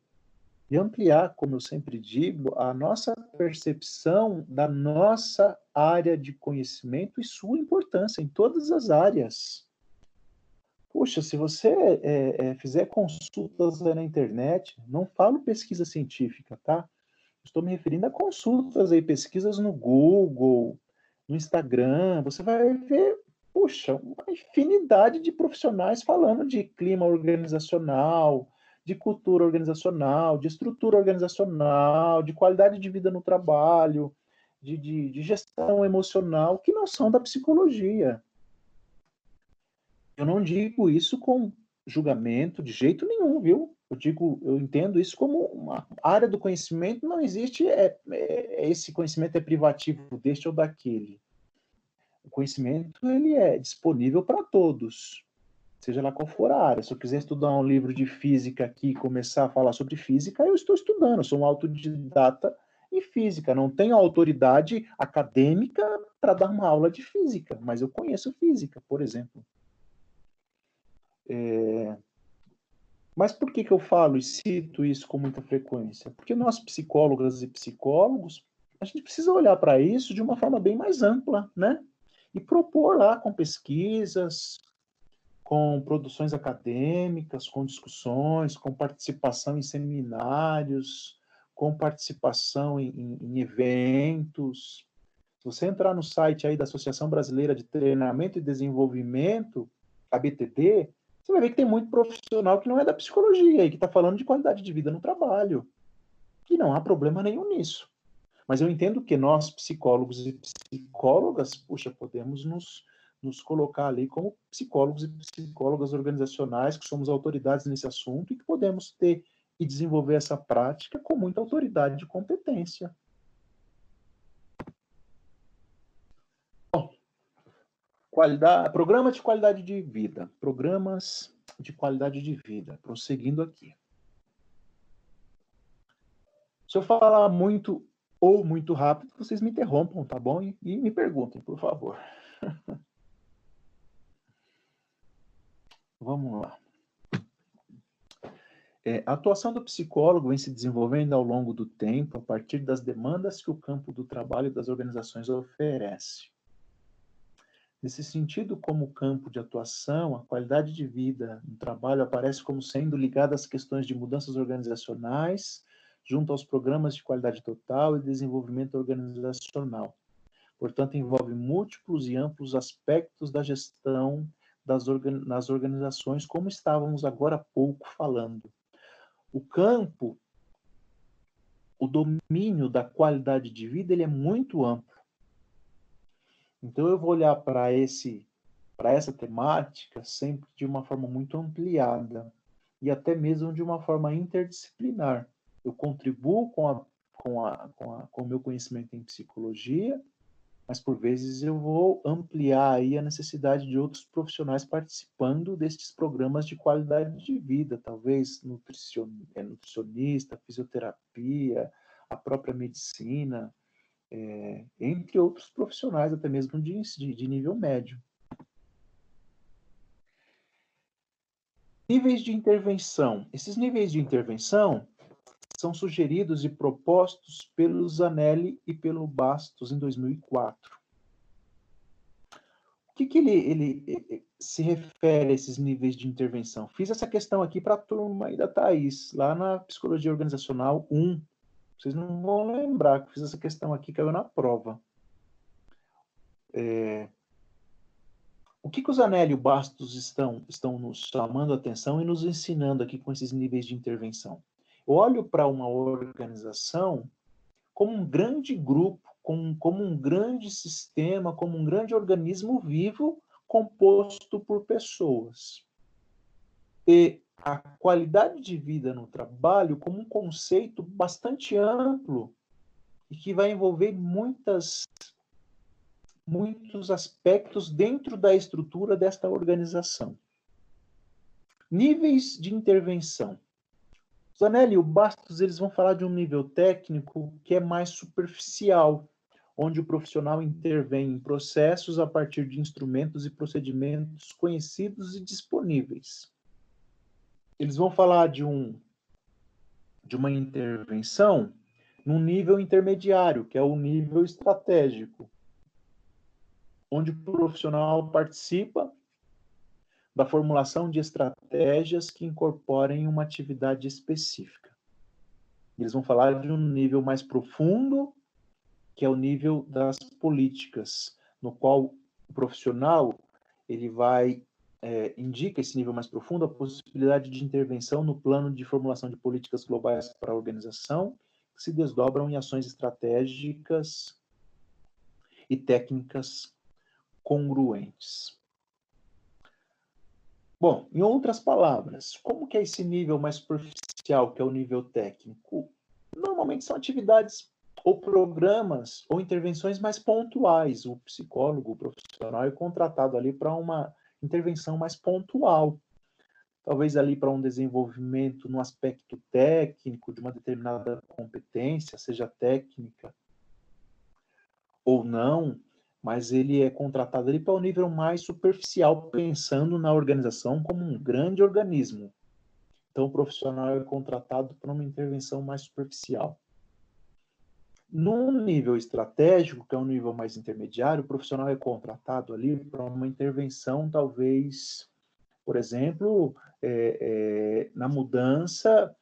e ampliar, como eu sempre digo, a nossa percepção da nossa área de conhecimento e sua importância em todas as áreas. Puxa, se você é, é, fizer consultas na internet, não falo pesquisa científica, tá? Estou me referindo a consultas aí, pesquisas no Google, no Instagram. Você vai ver, puxa, uma infinidade de profissionais falando de clima organizacional, de cultura organizacional, de estrutura organizacional, de qualidade de vida no trabalho, de, de, de gestão emocional, que não são da psicologia. Eu não digo isso com julgamento de jeito nenhum, viu? Eu digo, eu entendo isso como uma área do conhecimento, não existe é, é, esse conhecimento é privativo deste ou daquele. O conhecimento ele é disponível para todos, seja lá qual for a área. Se eu quiser estudar um livro de física aqui e começar a falar sobre física, eu estou estudando, sou um autodidata em física, não tenho autoridade acadêmica para dar uma aula de física, mas eu conheço física, por exemplo. É... Mas por que, que eu falo e cito isso com muita frequência? Porque nós, psicólogas e psicólogos, a gente precisa olhar para isso de uma forma bem mais ampla, né? E propor lá com pesquisas, com produções acadêmicas, com discussões, com participação em seminários, com participação em, em, em eventos. Se você entrar no site aí da Associação Brasileira de Treinamento e Desenvolvimento, a BTD, você vai ver que tem muito profissional que não é da psicologia e que está falando de qualidade de vida no trabalho. E não há problema nenhum nisso. Mas eu entendo que nós, psicólogos e psicólogas, puxa, podemos nos, nos colocar ali como psicólogos e psicólogas organizacionais, que somos autoridades nesse assunto e que podemos ter e desenvolver essa prática com muita autoridade e competência. Qualidade, programa de qualidade de vida. Programas de qualidade de vida. Prosseguindo aqui. Se eu falar muito ou muito rápido, vocês me interrompam, tá bom? E, e me perguntem, por favor. Vamos lá. É, a atuação do psicólogo vem se desenvolvendo ao longo do tempo a partir das demandas que o campo do trabalho das organizações oferece. Nesse sentido, como campo de atuação, a qualidade de vida no trabalho aparece como sendo ligada às questões de mudanças organizacionais, junto aos programas de qualidade total e desenvolvimento organizacional. Portanto, envolve múltiplos e amplos aspectos da gestão das organ nas organizações, como estávamos agora há pouco falando. O campo, o domínio da qualidade de vida, ele é muito amplo. Então eu vou olhar para esse para essa temática sempre de uma forma muito ampliada e até mesmo de uma forma interdisciplinar. Eu contribuo com a com, a, com, a, com o meu conhecimento em psicologia, mas por vezes eu vou ampliar aí a necessidade de outros profissionais participando destes programas de qualidade de vida, talvez é, nutricionista, fisioterapia, a própria medicina, é, entre outros profissionais, até mesmo de, de, de nível médio. Níveis de intervenção. Esses níveis de intervenção são sugeridos e propostos pelo Zanelli e pelo Bastos em 2004. O que, que ele, ele, se refere a esses níveis de intervenção? Fiz essa questão aqui para a turma aí da Thais, lá na Psicologia Organizacional 1, vocês não vão lembrar que fiz essa questão aqui, caiu na prova. É... O que, que os Anélio Bastos estão, estão nos chamando a atenção e nos ensinando aqui com esses níveis de intervenção? Olho para uma organização como um grande grupo, como, como um grande sistema, como um grande organismo vivo composto por pessoas. E a qualidade de vida no trabalho como um conceito bastante amplo e que vai envolver muitas muitos aspectos dentro da estrutura desta organização. Níveis de intervenção. Zanelli e o Bastos eles vão falar de um nível técnico que é mais superficial, onde o profissional intervém em processos a partir de instrumentos e procedimentos conhecidos e disponíveis. Eles vão falar de um de uma intervenção num nível intermediário, que é o nível estratégico, onde o profissional participa da formulação de estratégias que incorporem uma atividade específica. Eles vão falar de um nível mais profundo, que é o nível das políticas, no qual o profissional ele vai é, indica esse nível mais profundo a possibilidade de intervenção no plano de formulação de políticas globais para a organização, que se desdobram em ações estratégicas e técnicas congruentes. Bom, em outras palavras, como que é esse nível mais superficial, que é o nível técnico? Normalmente são atividades ou programas ou intervenções mais pontuais. O psicólogo, o profissional é contratado ali para uma intervenção mais pontual. Talvez ali para um desenvolvimento no aspecto técnico de uma determinada competência, seja técnica ou não, mas ele é contratado ali para o um nível mais superficial, pensando na organização como um grande organismo. Então, o profissional é contratado para uma intervenção mais superficial. No nível estratégico, que é um nível mais intermediário, o profissional é contratado ali para uma intervenção, talvez, por exemplo, é, é, na mudança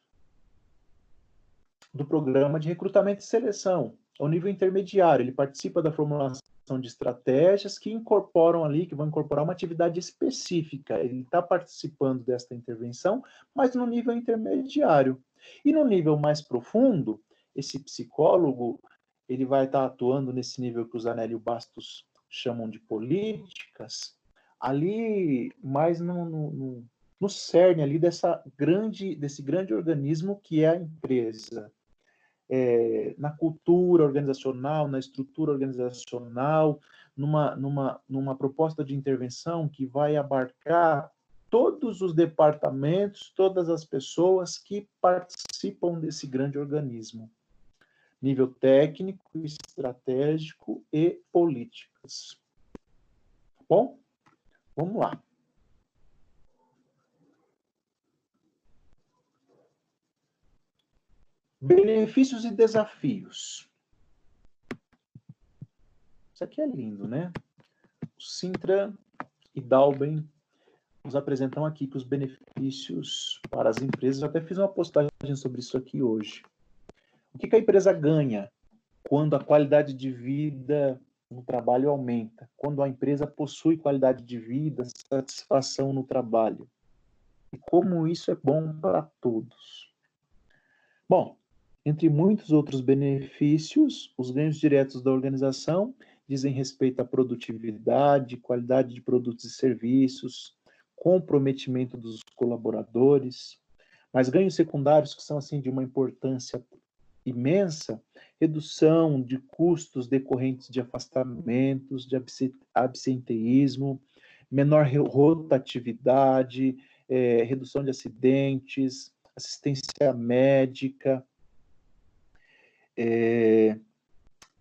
do programa de recrutamento e seleção. Ao nível intermediário, ele participa da formulação de estratégias que incorporam ali, que vão incorporar uma atividade específica. Ele está participando desta intervenção, mas no nível intermediário. E no nível mais profundo, esse psicólogo ele vai estar atuando nesse nível que os Anélio Bastos chamam de políticas, ali mais no, no, no cerne ali dessa grande, desse grande organismo que é a empresa. É, na cultura organizacional, na estrutura organizacional, numa, numa, numa proposta de intervenção que vai abarcar todos os departamentos, todas as pessoas que participam desse grande organismo nível técnico, estratégico e políticas. Bom? Vamos lá. Benefícios e desafios. Isso aqui é lindo, né? O Sintra e Dalben nos apresentam aqui que os benefícios para as empresas. Eu até fiz uma postagem sobre isso aqui hoje. O que, que a empresa ganha quando a qualidade de vida no trabalho aumenta? Quando a empresa possui qualidade de vida, satisfação no trabalho? E como isso é bom para todos? Bom, entre muitos outros benefícios, os ganhos diretos da organização dizem respeito à produtividade, qualidade de produtos e serviços, comprometimento dos colaboradores, mas ganhos secundários que são assim de uma importância imensa redução de custos decorrentes de afastamentos, de absenteísmo, menor rotatividade, é, redução de acidentes, assistência médica. É,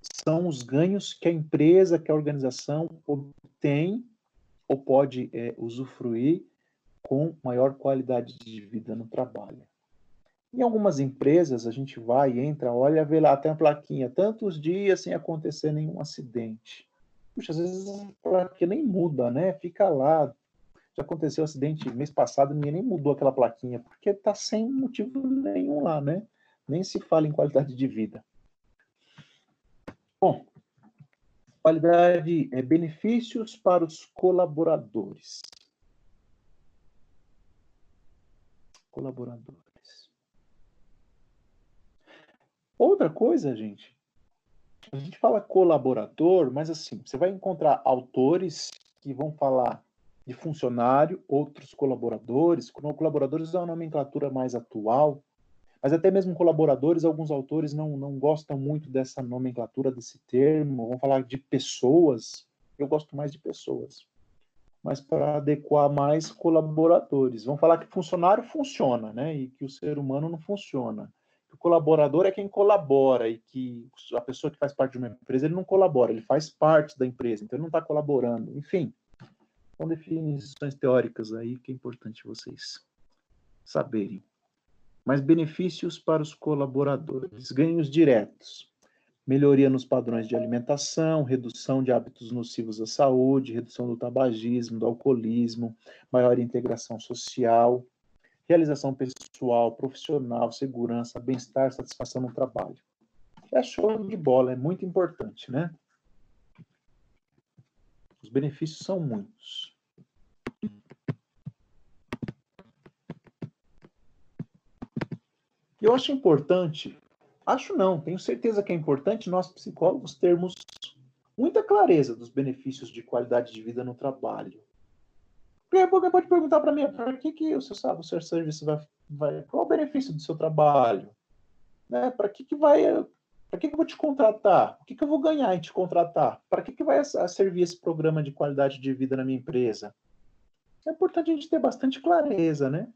são os ganhos que a empresa, que a organização obtém ou pode é, usufruir com maior qualidade de vida no trabalho. Em algumas empresas, a gente vai, entra, olha, vê lá, tem a plaquinha, tantos dias sem acontecer nenhum acidente. Puxa, às vezes a plaquinha nem muda, né? Fica lá. Já aconteceu um acidente mês passado, ninguém nem mudou aquela plaquinha, porque está sem motivo nenhum lá, né? Nem se fala em qualidade de vida. Bom, qualidade, é, benefícios para os colaboradores. Colaborador. Outra coisa, gente, a gente fala colaborador, mas assim, você vai encontrar autores que vão falar de funcionário, outros colaboradores. Colaboradores é uma nomenclatura mais atual, mas até mesmo colaboradores, alguns autores não, não gostam muito dessa nomenclatura, desse termo, vão falar de pessoas. Eu gosto mais de pessoas, mas para adequar mais colaboradores. Vão falar que funcionário funciona, né? E que o ser humano não funciona o colaborador é quem colabora e que a pessoa que faz parte de uma empresa ele não colabora, ele faz parte da empresa, então ele não está colaborando. Enfim, são definições teóricas aí que é importante vocês saberem. Mas benefícios para os colaboradores, ganhos diretos, melhoria nos padrões de alimentação, redução de hábitos nocivos à saúde, redução do tabagismo, do alcoolismo, maior integração social, realização pessoal, profissional, segurança, bem-estar, satisfação no trabalho. É show de bola, é muito importante, né? Os benefícios são muitos. Eu acho importante, acho não, tenho certeza que é importante nós psicólogos termos muita clareza dos benefícios de qualidade de vida no trabalho. Porque pode perguntar para mim, para que, que o seu, sabe, o seu serviço vai, vai. Qual o benefício do seu trabalho? Né? Para que, que vai. Para que, que eu vou te contratar? O que, que eu vou ganhar em te contratar? Para que, que vai servir esse programa de qualidade de vida na minha empresa? É importante a gente ter bastante clareza, né?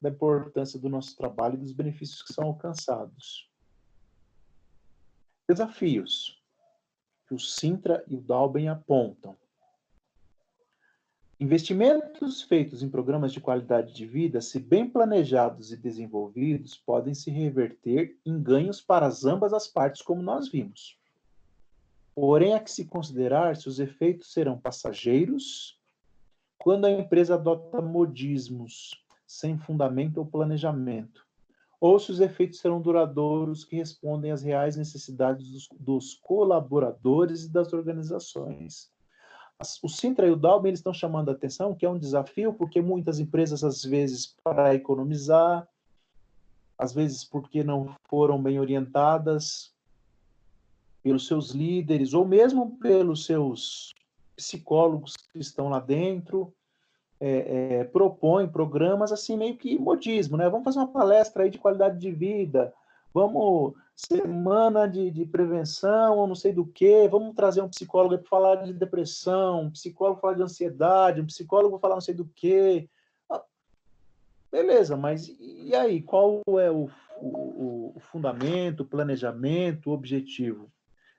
Da importância do nosso trabalho e dos benefícios que são alcançados. Desafios que o Sintra e o Dalben apontam. Investimentos feitos em programas de qualidade de vida, se bem planejados e desenvolvidos, podem se reverter em ganhos para ambas as partes, como nós vimos. Porém, há que se considerar se os efeitos serão passageiros quando a empresa adota modismos sem fundamento ou planejamento, ou se os efeitos serão duradouros que respondem às reais necessidades dos, dos colaboradores e das organizações. O Sintra e o Dalben eles estão chamando a atenção que é um desafio porque muitas empresas às vezes para economizar, às vezes porque não foram bem orientadas pelos seus líderes ou mesmo pelos seus psicólogos que estão lá dentro, é, é, propõem programas assim meio que modismo, né? Vamos fazer uma palestra aí de qualidade de vida, vamos semana de, de prevenção, ou não sei do que, vamos trazer um psicólogo para falar de depressão, um psicólogo falar de ansiedade, um psicólogo falar não sei do que. Ah, beleza, mas e aí? Qual é o, o, o fundamento, o planejamento, o objetivo?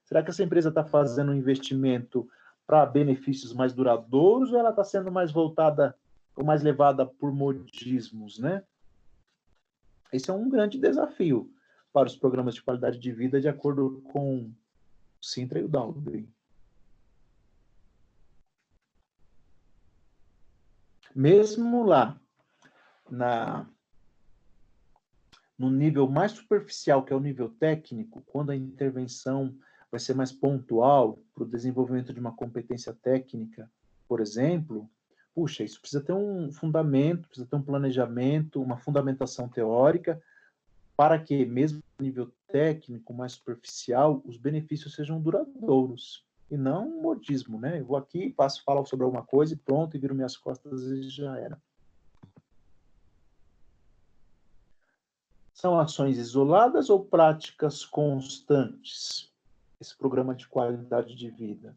Será que essa empresa está fazendo um investimento para benefícios mais duradouros ou ela está sendo mais voltada ou mais levada por modismos, né? Esse é um grande desafio para os programas de qualidade de vida de acordo com o Sintra e o Dalby. Mesmo lá, na, no nível mais superficial, que é o nível técnico, quando a intervenção vai ser mais pontual para o desenvolvimento de uma competência técnica, por exemplo, puxa, isso precisa ter um fundamento, precisa ter um planejamento, uma fundamentação teórica, para que, mesmo no nível técnico mais superficial, os benefícios sejam duradouros e não um modismo, né? Eu vou aqui, passo, falo sobre alguma coisa e pronto, e viro minhas costas e já era. São ações isoladas ou práticas constantes? Esse programa de qualidade de vida.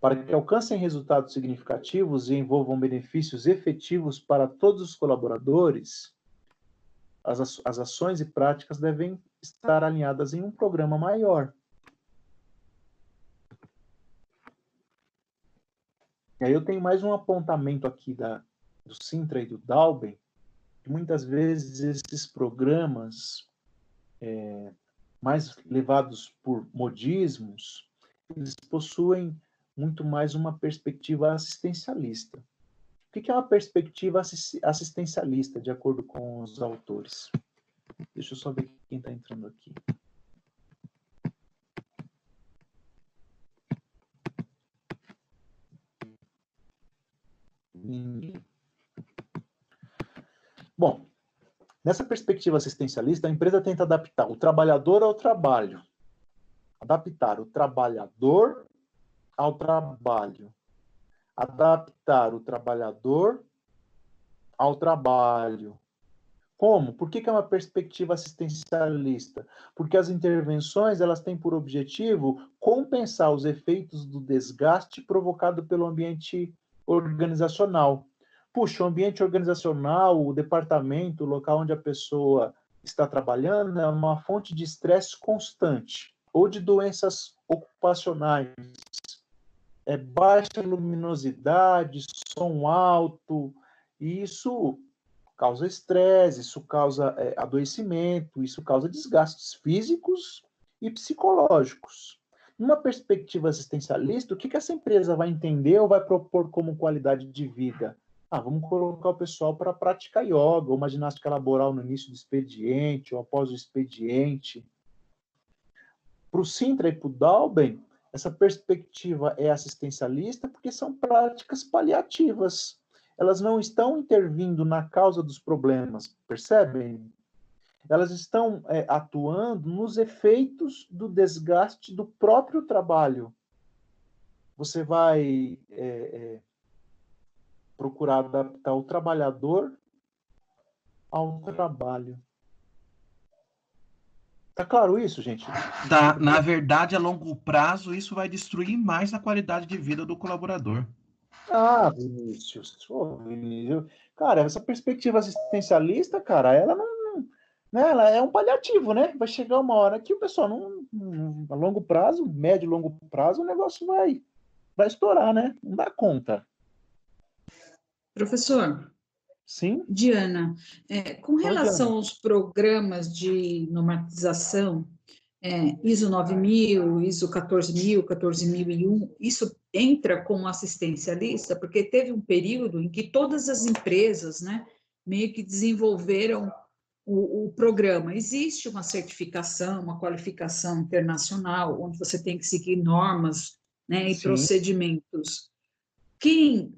Para que alcancem resultados significativos e envolvam benefícios efetivos para todos os colaboradores, as, as ações e práticas devem estar alinhadas em um programa maior. E aí eu tenho mais um apontamento aqui da, do Sintra e do Dalben, que muitas vezes esses programas é, mais levados por modismos, eles possuem muito mais uma perspectiva assistencialista. O que é uma perspectiva assistencialista, de acordo com os autores? Deixa eu só ver quem está entrando aqui. Bom, nessa perspectiva assistencialista, a empresa tenta adaptar o trabalhador ao trabalho. Adaptar o trabalhador ao trabalho adaptar o trabalhador ao trabalho. Como? Por que, que, é uma perspectiva assistencialista? Porque as intervenções elas têm por objetivo compensar os efeitos do desgaste provocado pelo ambiente organizacional. Puxa, o ambiente organizacional, o departamento, o local onde a pessoa está trabalhando é uma fonte de estresse constante ou de doenças ocupacionais, é, baixa luminosidade, som alto, e isso causa estresse, isso causa é, adoecimento, isso causa desgastes físicos e psicológicos. Numa perspectiva assistencialista, o que, que essa empresa vai entender ou vai propor como qualidade de vida Ah, vamos colocar o pessoal para praticar yoga, ou uma ginástica laboral no início do expediente, ou após o expediente. Para o Sintra e para o Dalben, essa perspectiva é assistencialista porque são práticas paliativas. Elas não estão intervindo na causa dos problemas, percebem? Elas estão é, atuando nos efeitos do desgaste do próprio trabalho. Você vai é, é, procurar adaptar o trabalhador ao trabalho. Tá claro isso, gente? Da, na verdade, a longo prazo, isso vai destruir mais a qualidade de vida do colaborador. Ah, Vinícius. Oh, Vinícius. Cara, essa perspectiva assistencialista, cara, ela não, né, ela é um paliativo, né? Vai chegar uma hora que o pessoal, não, não, a longo prazo, médio e longo prazo, o negócio vai, vai estourar, né? Não dá conta. Professor, Sim? Diana, é, com relação aos programas de normatização, é, ISO 9000, ISO 14000, 14001, isso entra como assistencialista, porque teve um período em que todas as empresas, né, meio que desenvolveram o, o, programa. Existe uma certificação, uma qualificação internacional, onde você tem que seguir normas né, e Sim. procedimentos. Quem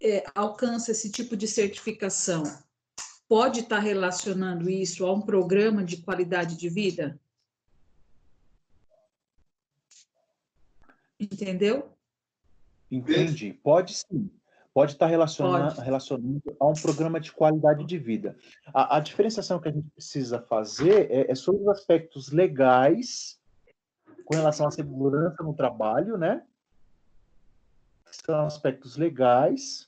é, alcança esse tipo de certificação pode estar relacionando isso a um programa de qualidade de vida? Entendeu? Entendi. Pode sim. Pode estar relacionando, relacionando a um programa de qualidade de vida. A, a diferenciação que a gente precisa fazer é, é sobre os aspectos legais com relação à segurança no trabalho, né? São aspectos legais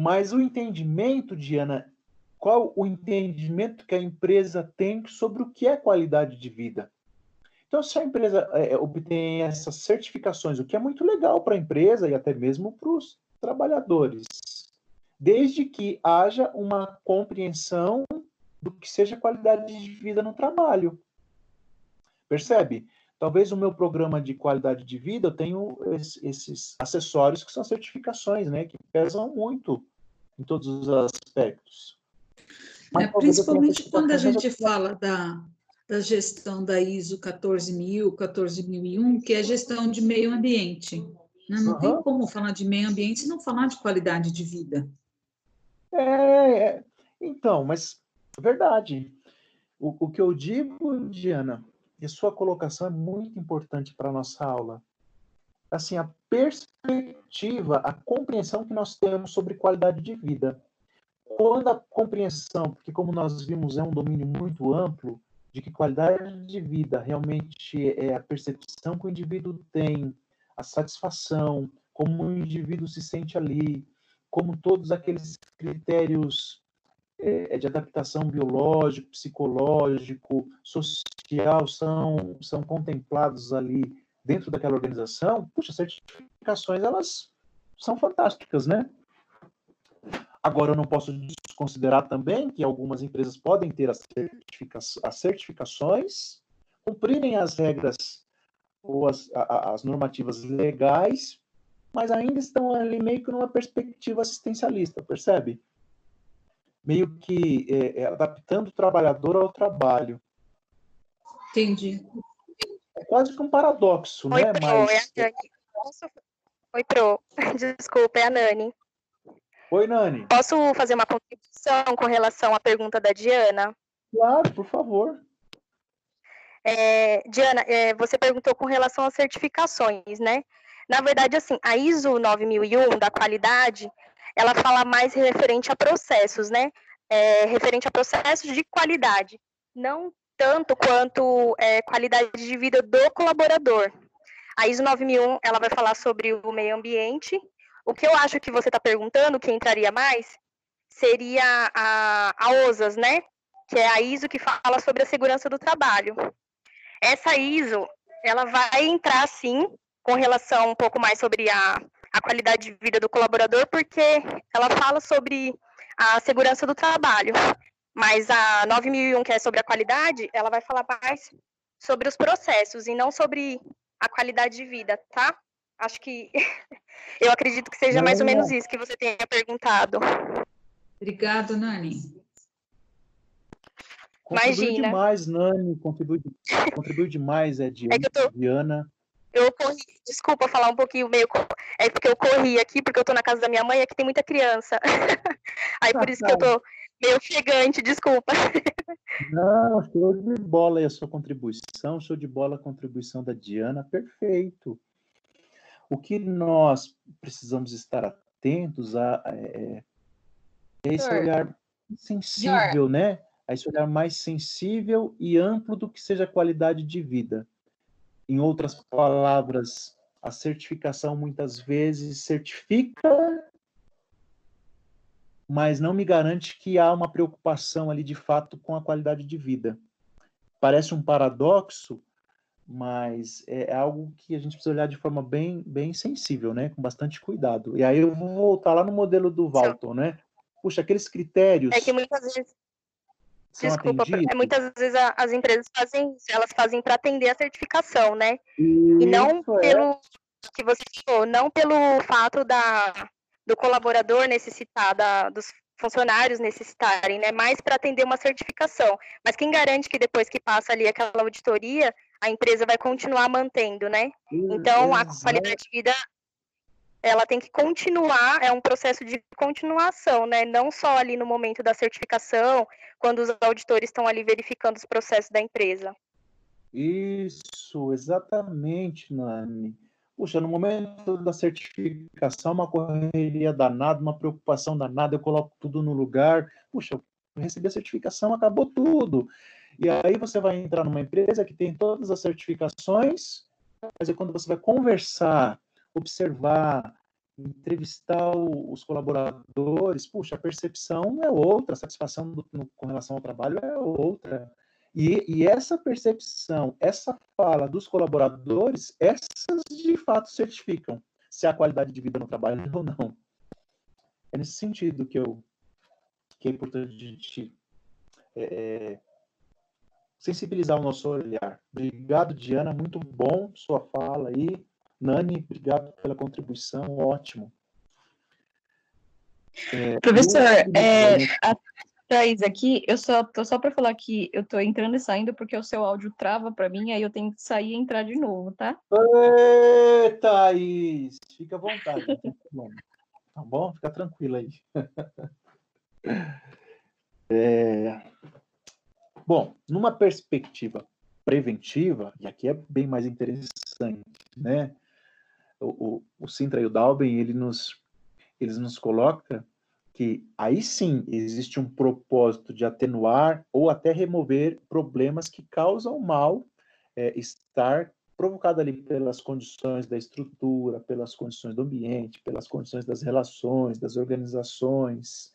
Mas o entendimento, Diana, qual o entendimento que a empresa tem sobre o que é qualidade de vida? Então, se a empresa é, obtém essas certificações, o que é muito legal para a empresa e até mesmo para os trabalhadores, desde que haja uma compreensão do que seja qualidade de vida no trabalho. Percebe? Talvez o meu programa de qualidade de vida eu tenho esses acessórios que são certificações, né, que pesam muito em todos os aspectos. É, principalmente quando a gente fala da, da gestão da ISO 14000, 14001, que é gestão de meio ambiente. Né? Não uhum. tem como falar de meio ambiente e não falar de qualidade de vida. É, é. então, mas verdade. O, o que eu digo, Diana, e sua colocação é muito importante para a nossa aula. Assim, a perspectiva, a compreensão que nós temos sobre qualidade de vida. Quando a compreensão, porque como nós vimos é um domínio muito amplo, de que qualidade de vida realmente é a percepção que o indivíduo tem, a satisfação, como o indivíduo se sente ali, como todos aqueles critérios é, de adaptação biológico, psicológico, social são, são contemplados ali dentro daquela organização, puxa, certificações elas são fantásticas, né? Agora, eu não posso desconsiderar também que algumas empresas podem ter as, certifica as certificações, cumprirem as regras ou as, as normativas legais, mas ainda estão ali meio que numa perspectiva assistencialista, percebe? meio que é, é, adaptando o trabalhador ao trabalho. Entendi. É quase que um paradoxo, Oi, né? Pro, Mas... é a Nani. Posso... Oi, Pro. Desculpa, é a Nani. Oi, Nani. Posso fazer uma contribuição com relação à pergunta da Diana? Claro, por favor. É, Diana, é, você perguntou com relação às certificações, né? Na verdade, assim, a ISO 9001 da qualidade, ela fala mais referente a processos, né? É, referente a processos de qualidade, não tanto quanto é, qualidade de vida do colaborador. A ISO 9001, ela vai falar sobre o meio ambiente. O que eu acho que você está perguntando, que entraria mais, seria a, a OSAS, né? Que é a ISO que fala sobre a segurança do trabalho. Essa ISO, ela vai entrar, sim, com relação um pouco mais sobre a a qualidade de vida do colaborador, porque ela fala sobre a segurança do trabalho. Mas a 9001, que é sobre a qualidade, ela vai falar mais sobre os processos e não sobre a qualidade de vida, tá? Acho que eu acredito que seja mais ou menos isso que você tenha perguntado. Obrigada, Nani. Contribui Imagina. demais, Nani, contribui, contribui demais, é, Diana. É que eu tô- Diana. Eu corri, desculpa falar um pouquinho meio. É porque eu corri aqui, porque eu tô na casa da minha mãe aqui tem muita criança. Aí por isso que eu tô meio ofegante, desculpa. Não, show de bola aí a sua contribuição, show de bola a contribuição da Diana, perfeito. O que nós precisamos estar atentos a é, é esse Senhor. olhar sensível, né? A esse olhar mais sensível e amplo do que seja a qualidade de vida. Em outras palavras, a certificação muitas vezes certifica, mas não me garante que há uma preocupação ali de fato com a qualidade de vida. Parece um paradoxo, mas é algo que a gente precisa olhar de forma bem, bem sensível, né? Com bastante cuidado. E aí eu vou voltar lá no modelo do Walton, né? Puxa, aqueles critérios É que muitas vezes, desculpa, atendidos. é, muitas vezes as empresas fazem isso, elas fazem para atender a certificação, né? E não Isso, é. pelo que você falou, não pelo fato da, do colaborador necessitar, da, dos funcionários necessitarem, né? Mais para atender uma certificação. Mas quem garante que depois que passa ali aquela auditoria, a empresa vai continuar mantendo, né? Então, a qualidade de vida, ela tem que continuar, é um processo de continuação, né? Não só ali no momento da certificação, quando os auditores estão ali verificando os processos da empresa. Isso, exatamente, Nani. Puxa, no momento da certificação, uma correria danada, uma preocupação danada, eu coloco tudo no lugar. Puxa, eu recebi a certificação, acabou tudo. E aí você vai entrar numa empresa que tem todas as certificações, mas aí quando você vai conversar, observar, entrevistar os colaboradores, puxa, a percepção é outra, a satisfação do- no- com relação ao trabalho é outra. E, e essa percepção, essa fala dos colaboradores, essas de fato certificam se há qualidade de vida no trabalho ou não. É nesse sentido que, eu, que é importante a gente é, sensibilizar o nosso olhar. Obrigado, Diana, muito bom sua fala aí. Nani, obrigado pela contribuição, ótimo. É, Professor, é, a Thaís aqui, eu só tô só para falar que eu tô entrando e saindo porque o seu áudio trava para mim, aí eu tenho que sair e entrar de novo, tá? Ê, Thaís! Fica à vontade. Tá bom? Fica tranquila aí. É, Bom, numa perspectiva preventiva, e aqui é bem mais interessante, né? O, o, o Sintra e o Dalben, ele nos, eles nos coloca que aí sim existe um propósito de atenuar ou até remover problemas que causam mal é, estar provocado ali pelas condições da estrutura, pelas condições do ambiente, pelas condições das relações, das organizações,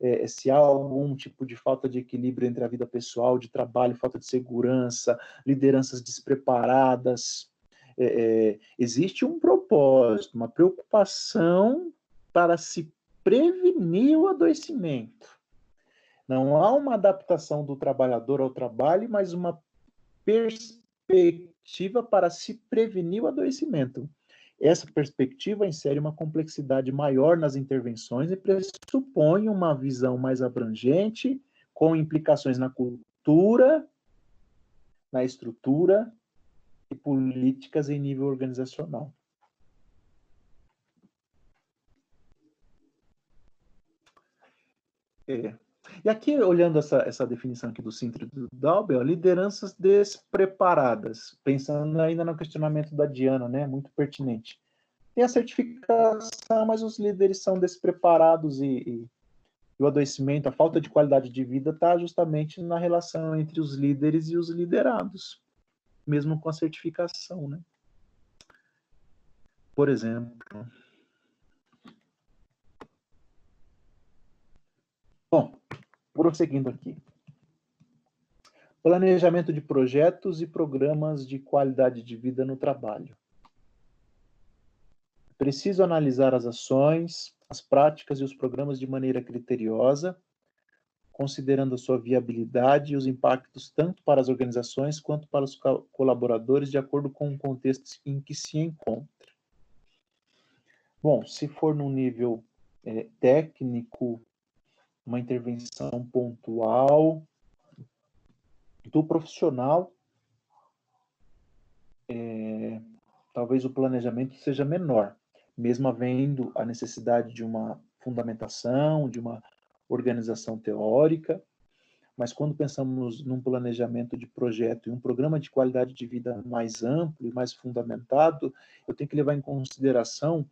é, se há algum tipo de falta de equilíbrio entre a vida pessoal, de trabalho, falta de segurança, lideranças despreparadas, é, é, existe um propósito, uma preocupação para se prevenir o adoecimento. Não há uma adaptação do trabalhador ao trabalho, mas uma perspectiva para se prevenir o adoecimento. Essa perspectiva insere uma complexidade maior nas intervenções e pressupõe uma visão mais abrangente, com implicações na cultura, na estrutura e políticas em nível organizacional. É. E aqui, olhando essa, essa definição aqui do Sintra e do Dalbel, lideranças despreparadas, pensando ainda no questionamento da Diana, né, muito pertinente. Tem a certificação, mas os líderes são despreparados e, e, e o adoecimento, a falta de qualidade de vida está justamente na relação entre os líderes e os liderados, mesmo com a certificação, né? Por exemplo. Bom, prosseguindo aqui. Planejamento de projetos e programas de qualidade de vida no trabalho. Preciso analisar as ações, as práticas e os programas de maneira criteriosa, considerando a sua viabilidade e os impactos tanto para as organizações quanto para os colaboradores, de acordo com o contexto em que se encontra. Bom, se for no nível é, técnico, uma intervenção pontual do profissional, é, talvez o planejamento seja menor, mesmo havendo a necessidade de uma fundamentação, de uma organização teórica, mas quando pensamos num planejamento de projeto e um programa de qualidade de vida mais amplo e mais fundamentado, eu tenho que levar em consideração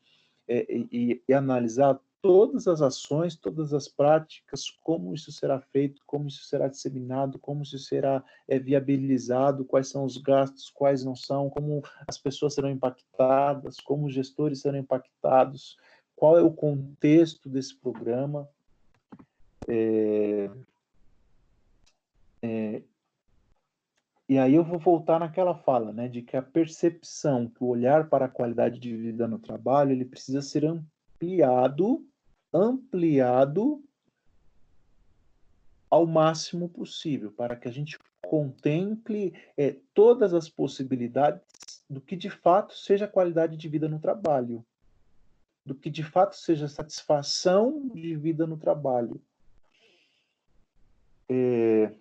é, e, e, analisar todas as ações, todas as práticas, como isso será feito, como isso será disseminado, como isso será é, viabilizado, quais são os gastos, quais não são, como as pessoas serão impactadas, como os gestores serão impactados, qual é o contexto desse programa. É, é, e aí eu vou voltar naquela fala, né, de que a percepção, que o olhar para a qualidade de vida no trabalho, ele precisa ser ampliado, ampliado ao máximo possível, para que a gente contemple é, todas as possibilidades do que de fato seja qualidade de vida no trabalho, do que de fato seja satisfação de vida no trabalho. É,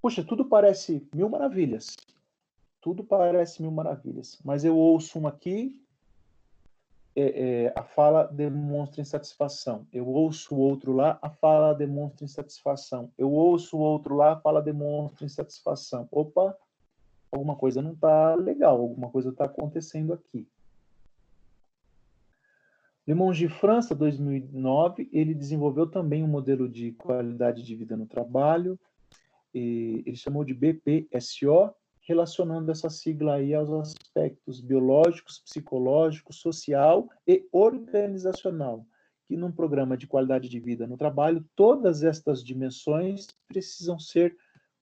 Puxa, tudo parece mil maravilhas. Tudo parece mil maravilhas. Mas eu ouço um aqui, é, é, a fala demonstra insatisfação. Eu ouço o outro lá, a fala demonstra insatisfação. Eu ouço o outro lá, a fala demonstra insatisfação. Opa, alguma coisa não está legal, alguma coisa está acontecendo aqui. Le Monde França, 2009, ele desenvolveu também um modelo de qualidade de vida no trabalho, ele chamou de BPSO, relacionando essa sigla aí aos aspectos biológicos, psicológicos, social e organizacional, que num programa de qualidade de vida no trabalho, todas estas dimensões precisam ser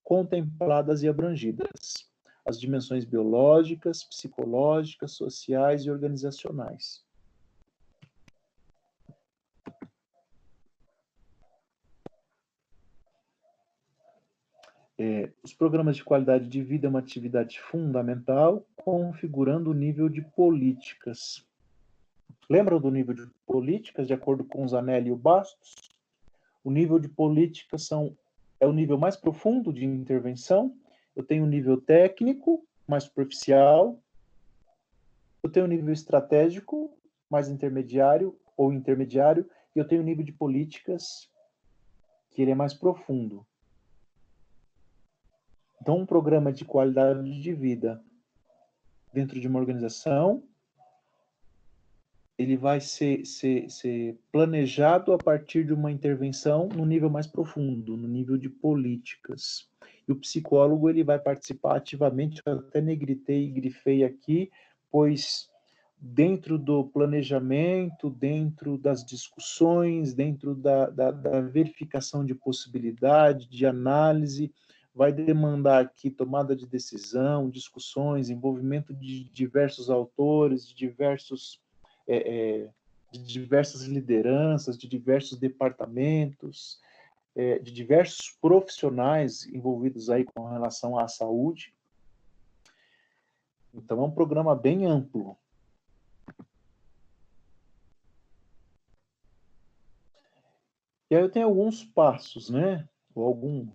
contempladas e abrangidas. As dimensões biológicas, psicológicas, sociais e organizacionais. É, os programas de qualidade de vida é uma atividade fundamental, configurando o nível de políticas. Lembram do nível de políticas, de acordo com o Zanelli e o Bastos? O nível de políticas são, é o nível mais profundo de intervenção. Eu tenho o nível técnico, mais superficial. Eu tenho o nível estratégico, mais intermediário ou intermediário. E eu tenho o nível de políticas, que ele é mais profundo. Então, um programa de qualidade de vida dentro de uma organização, ele vai ser, ser, ser planejado a partir de uma intervenção no nível mais profundo, no nível de políticas. E o psicólogo ele vai participar ativamente, eu até negritei e grifei aqui, pois dentro do planejamento, dentro das discussões, dentro da, da, da verificação de possibilidade, de análise, vai demandar aqui tomada de decisão, discussões, envolvimento de diversos autores, de diversos é, é, de diversas lideranças, de diversos departamentos, é, de diversos profissionais envolvidos aí com relação à saúde. Então é um programa bem amplo. E aí eu tenho alguns passos, né? Ou algum,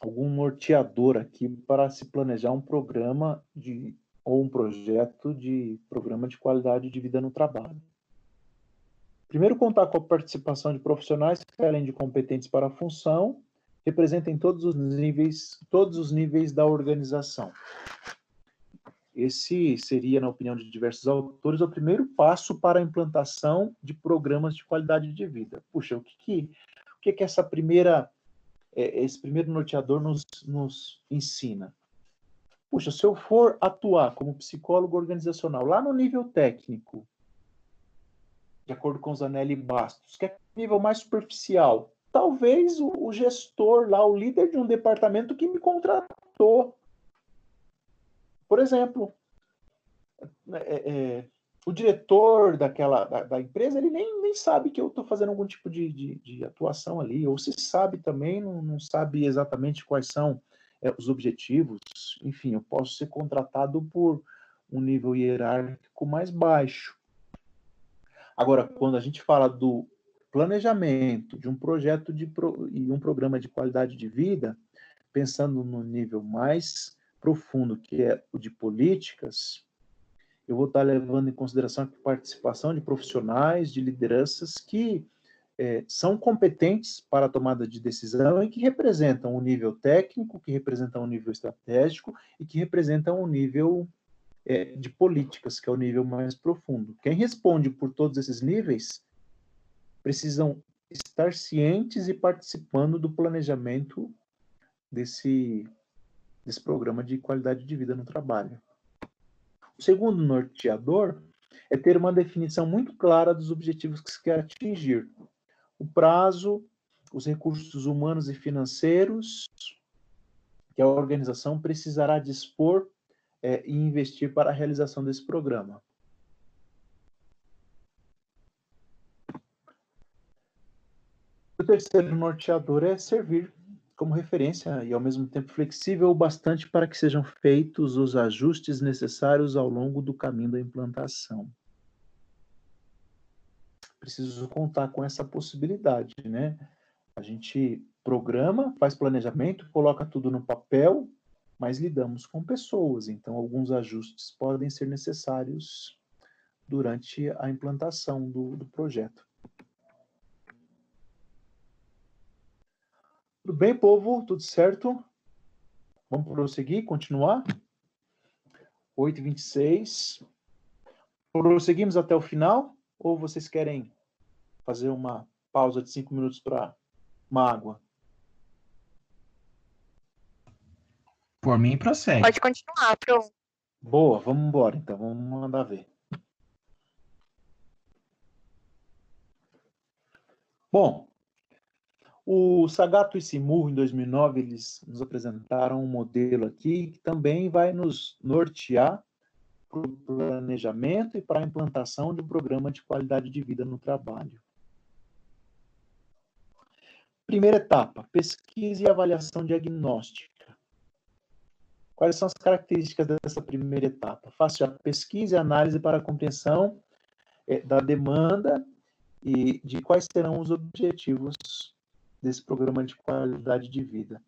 algum norteador aqui para se planejar um programa de ou um projeto de programa de qualidade de vida no trabalho. Primeiro, contar com a participação de profissionais que, além de competentes para a função, representem todos os níveis, todos os níveis da organização. Esse seria, na opinião de diversos autores, o primeiro passo para a implantação de programas de qualidade de vida. Puxa, o que, que, o que, que essa primeira é, esse primeiro norteador nos, nos ensina? Puxa, se eu for atuar como psicólogo organizacional lá no nível técnico, de acordo com Zanelli Bastos, que é nível mais superficial, talvez o, o gestor lá, o líder de um departamento que me contratou, por exemplo, é, é, o diretor daquela da, da, empresa ele nem, nem sabe que eu estou fazendo algum tipo de, de, de, atuação ali, ou se sabe também, não, não sabe exatamente quais são é, os objetivos. Enfim, eu posso ser contratado por, um nível hierárquico mais baixo. Agora, quando a gente fala do planejamento de um projeto de pro, e um programa de qualidade de vida, pensando no nível mais profundo, que é o de políticas, eu vou estar levando em consideração a participação de profissionais, de lideranças que é, são competentes para a tomada de decisão e que representam o nível técnico, que representam o nível estratégico e que representam o nível é, de políticas, que é o nível mais profundo. Quem responde por todos esses níveis precisam estar cientes e participando do planejamento desse, desse programa de qualidade de vida no trabalho. O segundo norteador é ter uma definição muito clara dos objetivos que se quer atingir, o prazo, os recursos humanos e financeiros que a organização precisará dispor é, e investir para a realização desse programa. O terceiro norteador é servir como referência e, ao mesmo tempo, flexível o bastante para que sejam feitos os ajustes necessários ao longo do caminho da implantação preciso contar com essa possibilidade, né? A gente programa, faz planejamento, coloca tudo no papel, mas lidamos com pessoas, então alguns ajustes podem ser necessários durante a implantação do, do projeto. Tudo bem, povo? Tudo certo? Vamos prosseguir, continuar? 8h26. Prosseguimos até o final? Ou vocês querem fazer uma pausa de cinco minutos para uma água? Por mim, prossegue. Pode continuar, pronto. Boa, vamos embora então, vamos mandar ver. Bom, o Sagato e Simur, em 2009, eles nos apresentaram um modelo aqui que também vai nos nortear para o planejamento e para a implantação de um programa de qualidade de vida no trabalho. Primeira etapa, pesquisa e avaliação diagnóstica. Quais são as características dessa primeira etapa? Faça a pesquisa e análise para a compreensão é, da demanda e de quais serão os objetivos desse programa de qualidade de vida.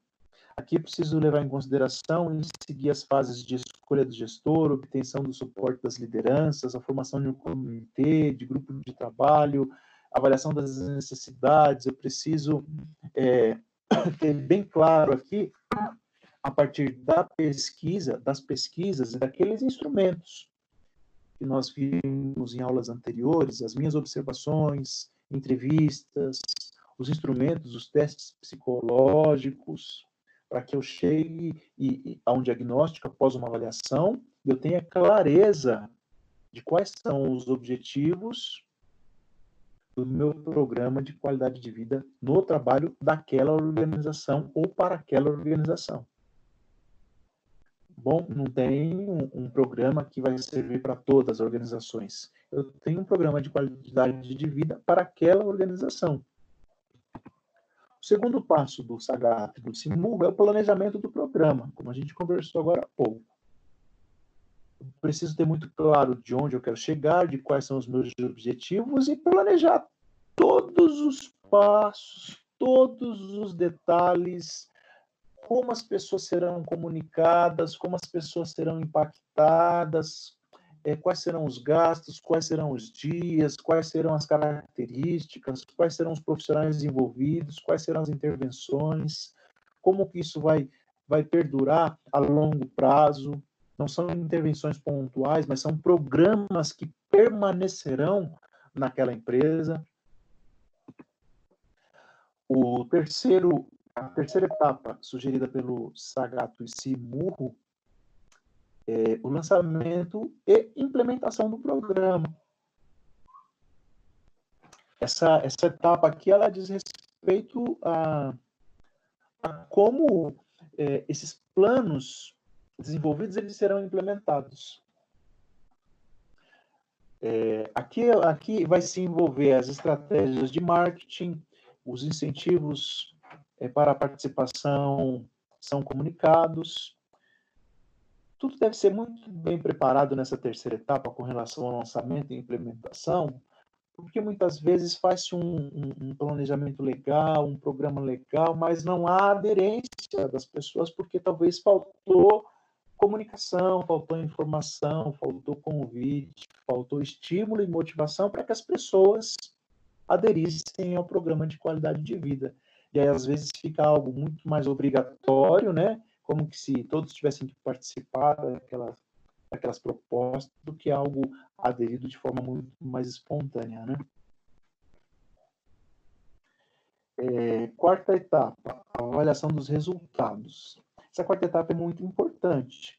Aqui preciso levar em consideração e seguir as fases de escolha do gestor, obtenção do suporte das lideranças, a formação de um comitê, de grupo de trabalho, avaliação das necessidades. Eu preciso é, ter bem claro aqui, a partir da pesquisa, das pesquisas e daqueles instrumentos que nós vimos em aulas anteriores, as minhas observações, entrevistas, os instrumentos, os testes psicológicos, para que eu chegue a um diagnóstico após uma avaliação eu tenha clareza de quais são os objetivos do meu programa de qualidade de vida no trabalho daquela organização ou para aquela organização. Bom, não tem um, um programa que vai servir para todas as organizações. Eu tenho um programa de qualidade de vida para aquela organização. O segundo passo do SAGAP do SIMUL é o planejamento do programa, como a gente conversou agora há pouco. Eu preciso ter muito claro de onde eu quero chegar, de quais são os meus objetivos e planejar todos os passos, todos os detalhes, como as pessoas serão comunicadas, como as pessoas serão impactadas, é, quais serão os gastos, quais serão os dias, quais serão as características, quais serão os profissionais envolvidos, quais serão as intervenções, como que isso vai, vai perdurar a longo prazo. Não são intervenções pontuais, mas são programas que permanecerão naquela empresa. O terceiro, a terceira etapa sugerida pelo Sagato e Simurro é, o lançamento e implementação do programa. Essa, essa etapa aqui ela diz respeito a, a como é, esses planos desenvolvidos eles serão implementados. É, aqui, aqui vai se envolver as estratégias de marketing, os incentivos é, para a participação são comunicados, tudo deve ser muito bem preparado nessa terceira etapa com relação ao lançamento e implementação, porque muitas vezes faz-se um, um, planejamento legal, um programa legal, mas não há aderência das pessoas, porque talvez faltou comunicação, faltou informação, faltou convite, faltou estímulo e motivação para que as pessoas aderissem ao programa de qualidade de vida. E aí, às vezes, fica algo muito mais obrigatório, né? Como que se todos tivessem que participar daquelas, daquelas propostas, do que algo aderido de forma muito mais espontânea, né? É, quarta etapa, avaliação dos resultados. Essa quarta etapa é muito importante,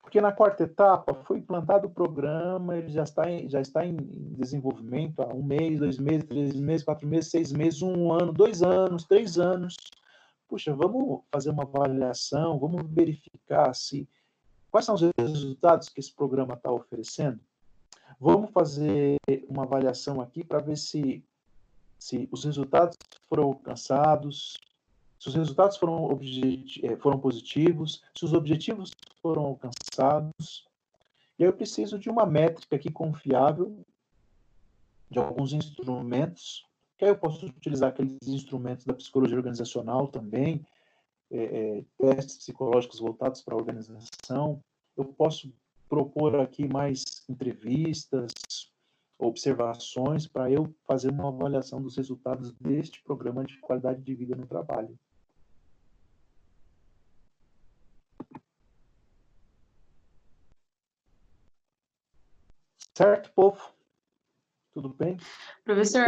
porque na quarta etapa foi implantado o programa, ele já está em, já está em desenvolvimento há um mês, dois meses, três meses, quatro meses, seis meses, um ano, dois anos, três anos. Puxa, vamos fazer uma avaliação, vamos verificar se quais são os resultados que esse programa está oferecendo. Vamos fazer uma avaliação aqui para ver se, se os resultados foram alcançados, se os resultados foram, eh, foram positivos, se os objetivos foram alcançados. E eu preciso de uma métrica aqui confiável, de alguns instrumentos, que aí eu posso utilizar aqueles instrumentos da psicologia organizacional também, é, é, testes psicológicos voltados para a organização. Eu posso propor aqui mais entrevistas, observações para eu fazer uma avaliação dos resultados deste programa de qualidade de vida no trabalho. Certo, povo? Tudo bem? Professor,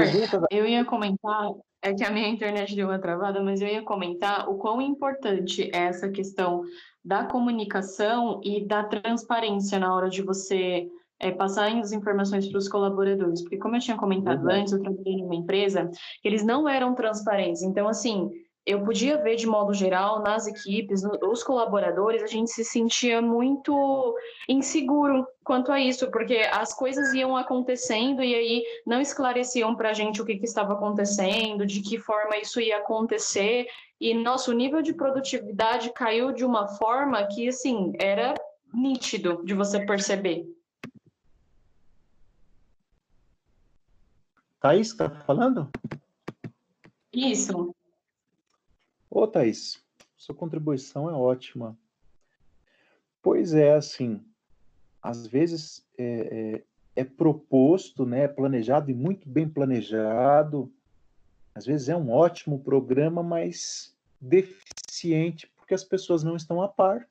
eu ia comentar, é que a minha internet deu uma travada, mas eu ia comentar o quão importante é essa questão da comunicação e da transparência na hora de você é, passar as informações para os colaboradores. Porque, como eu tinha comentado uhum. antes, eu trabalhei em uma empresa, eles não eram transparentes. Então, assim, eu podia ver de modo geral nas equipes, os colaboradores, a gente se sentia muito inseguro quanto a isso, porque as coisas iam acontecendo e aí não esclareciam para a gente o que, que, estava acontecendo, de que forma isso ia acontecer, e nosso nível de produtividade caiu de uma forma que, assim, era nítido de você perceber. Thaís, está falando? Isso. Ô, Thaís, sua contribuição é ótima. Pois é, assim, às vezes é, é, é proposto, né, é planejado e muito bem planejado. Às vezes é um ótimo programa, mas deficiente porque as pessoas não estão a par.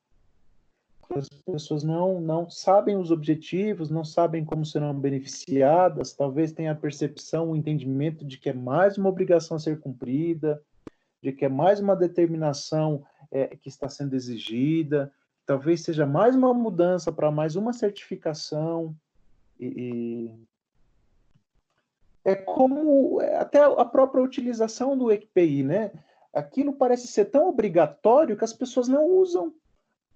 As pessoas não, não sabem os objetivos, não sabem como serão beneficiadas, talvez tenham a percepção, o entendimento de que é mais uma obrigação a ser cumprida, de que é mais uma determinação é, que está sendo exigida, talvez seja mais uma mudança para mais uma certificação. E, e, é como é, até a própria utilização do EQPI, né? Aquilo parece ser tão obrigatório que as pessoas não usam,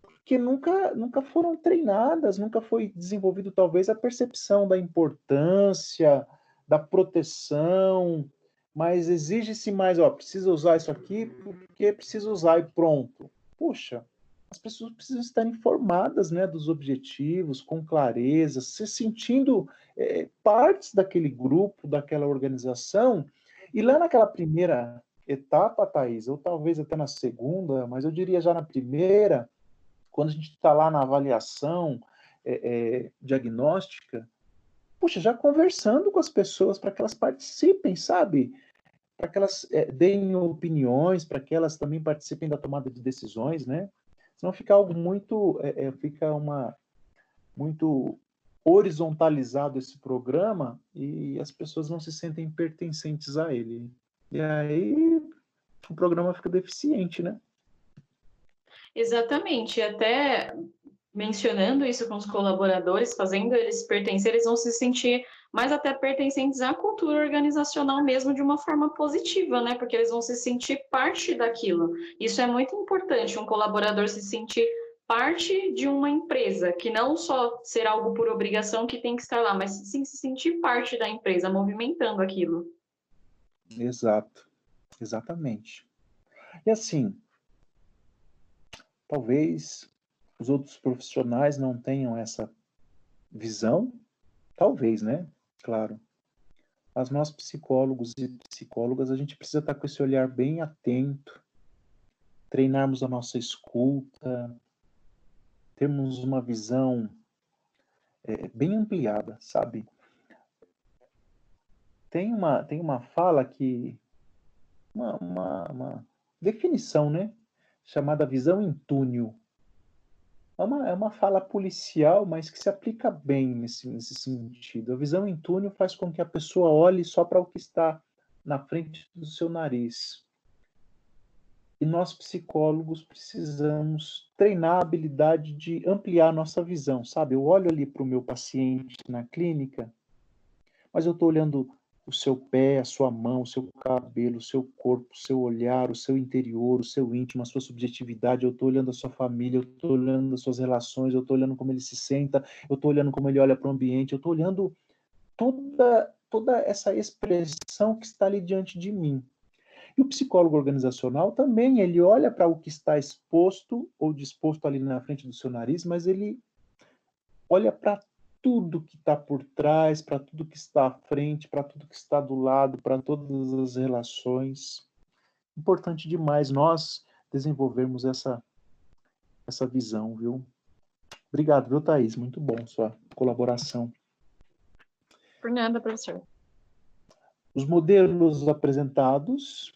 porque nunca, nunca foram treinadas, nunca foi desenvolvido talvez a percepção da importância, da proteção, mas exige-se mais, ó, precisa usar isso aqui porque precisa usar e pronto. Puxa, as pessoas precisam estar informadas, né, dos objetivos, com clareza, se sentindo é, partes daquele grupo, daquela organização. E lá naquela primeira etapa, Thaís, ou talvez até na segunda, mas eu diria já na primeira, quando a gente está lá na avaliação é, é, diagnóstica, puxa, já conversando com as pessoas para que elas participem, sabe? para que elas é, deem opiniões, para que elas também participem da tomada de decisões, né? Senão fica algo muito, é, é, fica uma muito horizontalizado esse programa e as pessoas não se sentem pertencentes a ele. E aí o programa fica deficiente, né? Exatamente. Até mencionando isso com os colaboradores, fazendo eles pertencer, eles vão se sentir mais até pertencentes à cultura organizacional mesmo de uma forma positiva, né? Porque eles vão se sentir parte daquilo. Isso é muito importante, um colaborador se sentir parte de uma empresa, que não só ser algo por obrigação que tem que estar lá, mas sim se sentir parte da empresa, movimentando aquilo. Exato, exatamente. E assim, talvez os outros profissionais não tenham essa visão? Talvez, né? Claro. Mas nós, psicólogos e psicólogas, a gente precisa estar com esse olhar bem atento, treinarmos a nossa escuta, termos uma visão é, bem ampliada, sabe? Tem uma, tem uma fala que. Uma, uma, uma definição, né? Chamada visão em túnel. É uma, é uma fala policial, mas que se aplica bem nesse, nesse sentido. A visão em túnel faz com que a pessoa olhe só para o que está na frente do seu nariz. E nós, psicólogos, precisamos treinar a habilidade de ampliar nossa visão, sabe? Eu olho ali para o meu paciente na clínica, mas eu estou olhando o seu pé, a sua mão, o seu cabelo, o seu corpo, o seu olhar, o seu interior, o seu íntimo, a sua subjetividade. Eu estou olhando a sua família, eu estou olhando as suas relações, eu estou olhando como ele se senta, eu estou olhando como ele olha para o ambiente, eu estou olhando toda, toda essa expressão que está ali diante de mim. E o psicólogo organizacional também, ele olha para o que está exposto ou disposto ali na frente do seu nariz, mas ele olha para tudo que está por trás, para tudo que está à frente, para tudo que está do lado, para todas as relações. Importante demais nós desenvolvermos essa, essa visão, viu? Obrigado, viu, Thaís? Muito bom sua colaboração. Por nada, professor. Os modelos apresentados,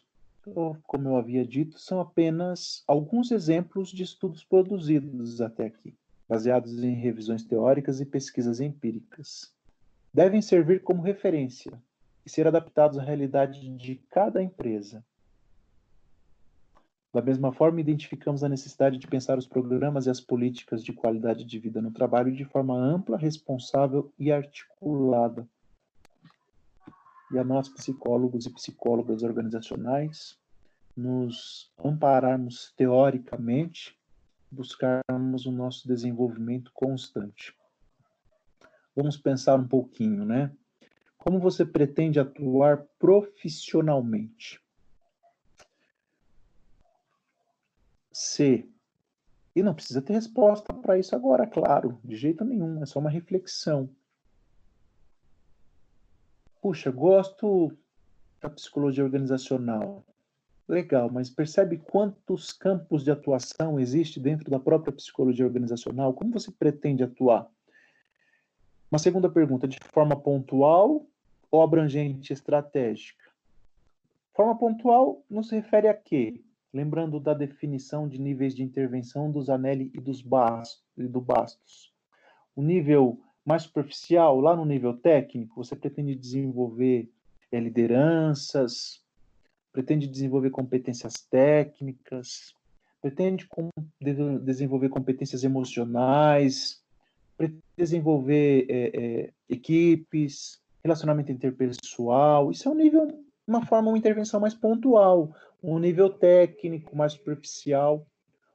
como eu havia dito, são apenas alguns exemplos de estudos produzidos até aqui baseados em revisões teóricas e pesquisas empíricas. Devem servir como referência e ser adaptados à realidade de cada empresa. Da mesma forma, identificamos a necessidade de pensar os programas e as políticas de qualidade de vida no trabalho de forma ampla, responsável e articulada. E a nós, psicólogos e psicólogas organizacionais, nos ampararmos teoricamente buscarmos o nosso desenvolvimento constante. Vamos pensar um pouquinho, né? Como você pretende atuar profissionalmente? C. E não precisa ter resposta para isso agora, claro, de jeito nenhum, é só uma reflexão. Puxa, gosto da psicologia organizacional. Legal, mas percebe quantos campos de atuação existe dentro da própria psicologia organizacional? Como você pretende atuar? Uma segunda pergunta, de forma pontual ou abrangente estratégica? Forma pontual não se refere a quê? Lembrando da definição de níveis de intervenção dos Anelli e dos Bastos, e do Bastos. O nível mais superficial, lá no nível técnico, você pretende desenvolver é, lideranças, pretende desenvolver competências técnicas, pretende com, de, desenvolver competências emocionais, pretende desenvolver é, é, equipes, relacionamento interpessoal. Isso é um nível, uma forma, uma intervenção mais pontual, um nível técnico mais superficial.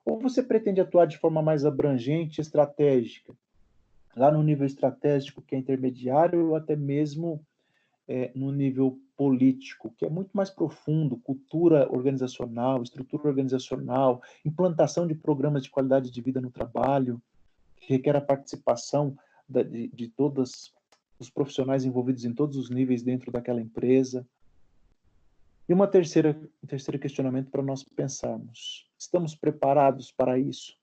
Ou você pretende atuar de forma mais abrangente, estratégica, lá no nível estratégico, que é intermediário, ou até mesmo é, no nível político, que é muito mais profundo, cultura organizacional, estrutura organizacional, implantação de programas de qualidade de vida no trabalho, que requer a participação da, de, de todos os profissionais envolvidos em todos os níveis dentro daquela empresa. E uma terceira, um terceiro questionamento para nós pensarmos: estamos preparados para isso?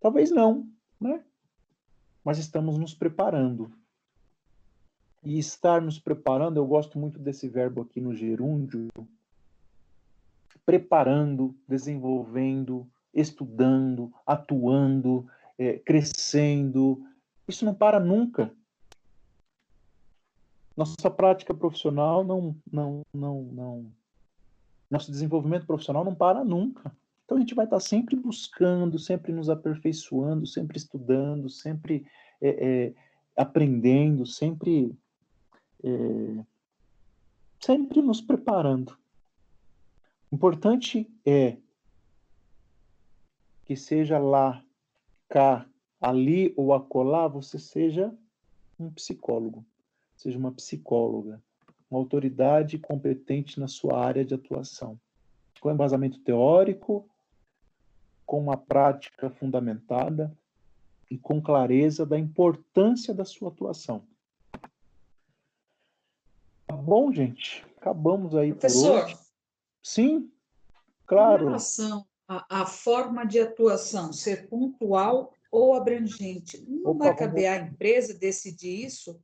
Talvez não, né? Mas estamos nos preparando. E estar nos preparando, eu gosto muito desse verbo aqui no gerúndio, preparando, desenvolvendo, estudando, atuando, é, crescendo. Isso não para nunca. Nossa prática profissional não, não, não, não. Nosso desenvolvimento profissional não para nunca. Então a gente vai estar sempre buscando, sempre nos aperfeiçoando, sempre estudando, sempre é, é, aprendendo, sempre é, sempre nos preparando. Importante é que seja lá, cá, ali ou acolá, você seja um psicólogo, seja uma psicóloga, uma autoridade competente na sua área de atuação, com embasamento teórico, com uma prática fundamentada e com clareza da importância da sua atuação. Bom, gente? Acabamos aí Professor, por hoje. Sim, em claro. relação à, à forma de atuação, ser pontual ou abrangente, não Opa, vai caber à empresa decidir isso?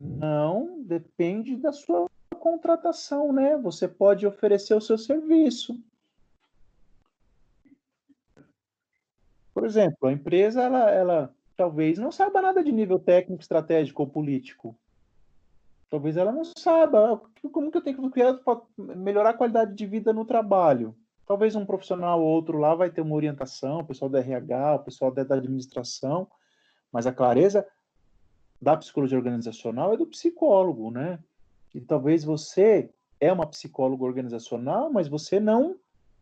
Não, depende da sua contratação, né? Você pode oferecer o seu serviço. Por exemplo, a empresa, ela, ela talvez não saiba nada de nível técnico, estratégico ou político. Talvez ela não saiba ah, como que eu tenho que criar para melhorar a qualidade de vida no trabalho. Talvez um profissional ou outro lá vai ter uma orientação, o pessoal da RH, o pessoal da administração, mas a clareza da psicologia organizacional é do psicólogo, né? E talvez você é uma psicóloga organizacional, mas você não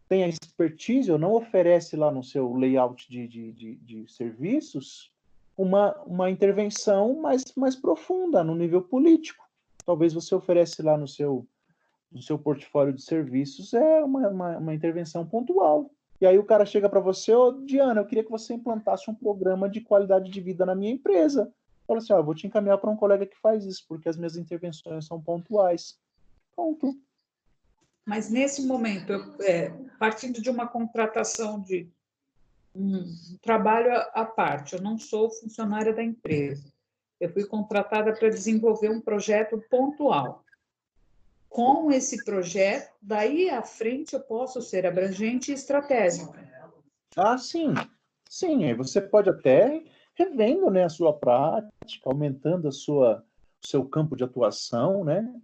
tem a expertise ou não oferece lá no seu layout de, de, de, de serviços uma, uma intervenção mais, mais profunda no nível político. Talvez você oferece lá no seu, no seu portfólio de serviços é uma, uma, uma intervenção pontual. E aí o cara chega para você, ô Diana, eu queria que você implantasse um programa de qualidade de vida na minha empresa. Fala assim, ó, vou te encaminhar para um colega que faz isso, porque as minhas intervenções são pontuais. Ponto. Mas nesse momento, eu, é, partindo de uma contratação de um trabalho à parte, eu não sou funcionária da empresa. Eu fui contratada para desenvolver um projeto pontual. Com esse projeto, daí à frente eu posso ser abrangente e estratégica. Ah, sim. Sim, aí você pode até revendo, né, a sua prática, aumentando a sua seu campo de atuação, né?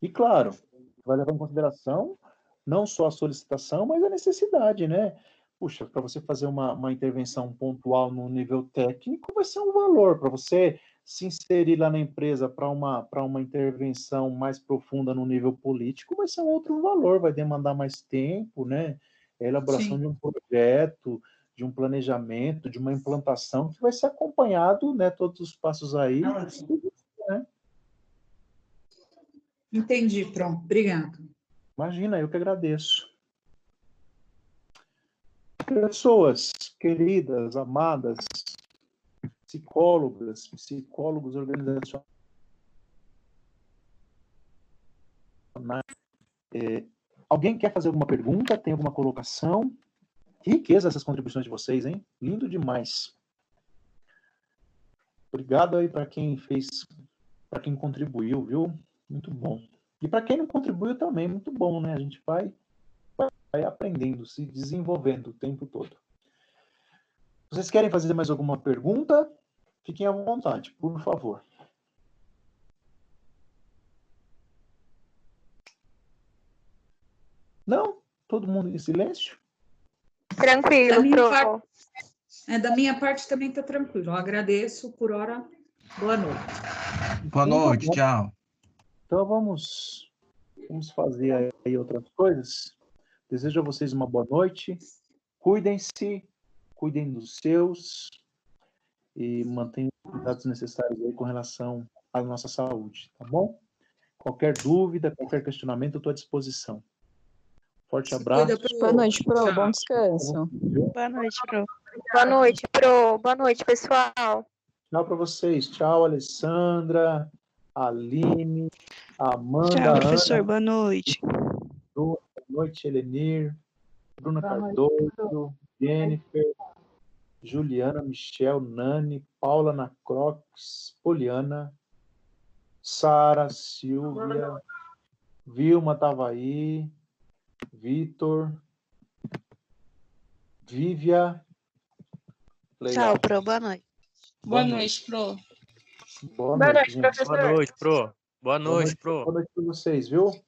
E claro, vai levar em consideração não só a solicitação, mas a necessidade, né? Puxa, para você fazer uma, uma intervenção pontual no nível técnico, vai ser um valor. Para você se inserir lá na empresa para uma, para uma intervenção mais profunda no nível político, vai ser um outro valor, vai demandar mais tempo, né? É a elaboração Sim. de um projeto, de um planejamento, de uma implantação que vai ser acompanhado, né? Todos os passos aí. né? Entendi, pronto. Obrigada. Imagina, eu que agradeço. Pessoas queridas, amadas, psicólogas, psicólogos organizacionais, é, alguém quer fazer alguma pergunta? Tem alguma colocação? Que riqueza essas contribuições de vocês, hein? Lindo demais. Obrigado aí para quem fez, para quem contribuiu, viu? Muito bom. E para quem não contribuiu também, muito bom, né? A gente vai, vai aprendendo, se desenvolvendo o tempo todo. Vocês querem fazer mais alguma pergunta? Fiquem à vontade, por favor. Não? Todo mundo em silêncio? Da Tranquilo, minha Pro. parte- É, da minha parte também está tranquilo. Eu agradeço por hora. Boa noite. Boa noite, tchau. Então vamos, vamos fazer aí outras coisas. Desejo a vocês uma boa noite. Cuidem-se, cuidem dos seus e mantenham os cuidados necessários aí com relação à nossa saúde, tá bom? Qualquer dúvida, qualquer questionamento, eu estou à disposição. Forte Se abraço. cuida, Pro. Boa noite, Pro. Bom descanso. Boa noite, Pro. Boa noite, Pro. Boa noite, pessoal. Tchau para vocês. Tchau, Alessandra, Aline, Amanda, Tchau, Ana. professor. Boa noite. Boa noite, Elenir, Bruna Cardoso, Jennifer, Juliana, Michel, Nani, Paula Nacrox, Poliana, Sara, Silvia, Vilma Tavaí, Vitor, Vívia. Legal. Tchau, Pro. Boa noite. Boa noite, Pro. Boa Boa noite, noite, gente. professor. Boa noite, Pro. Boa Boa noite, Pro. Boa noite para vocês, viu?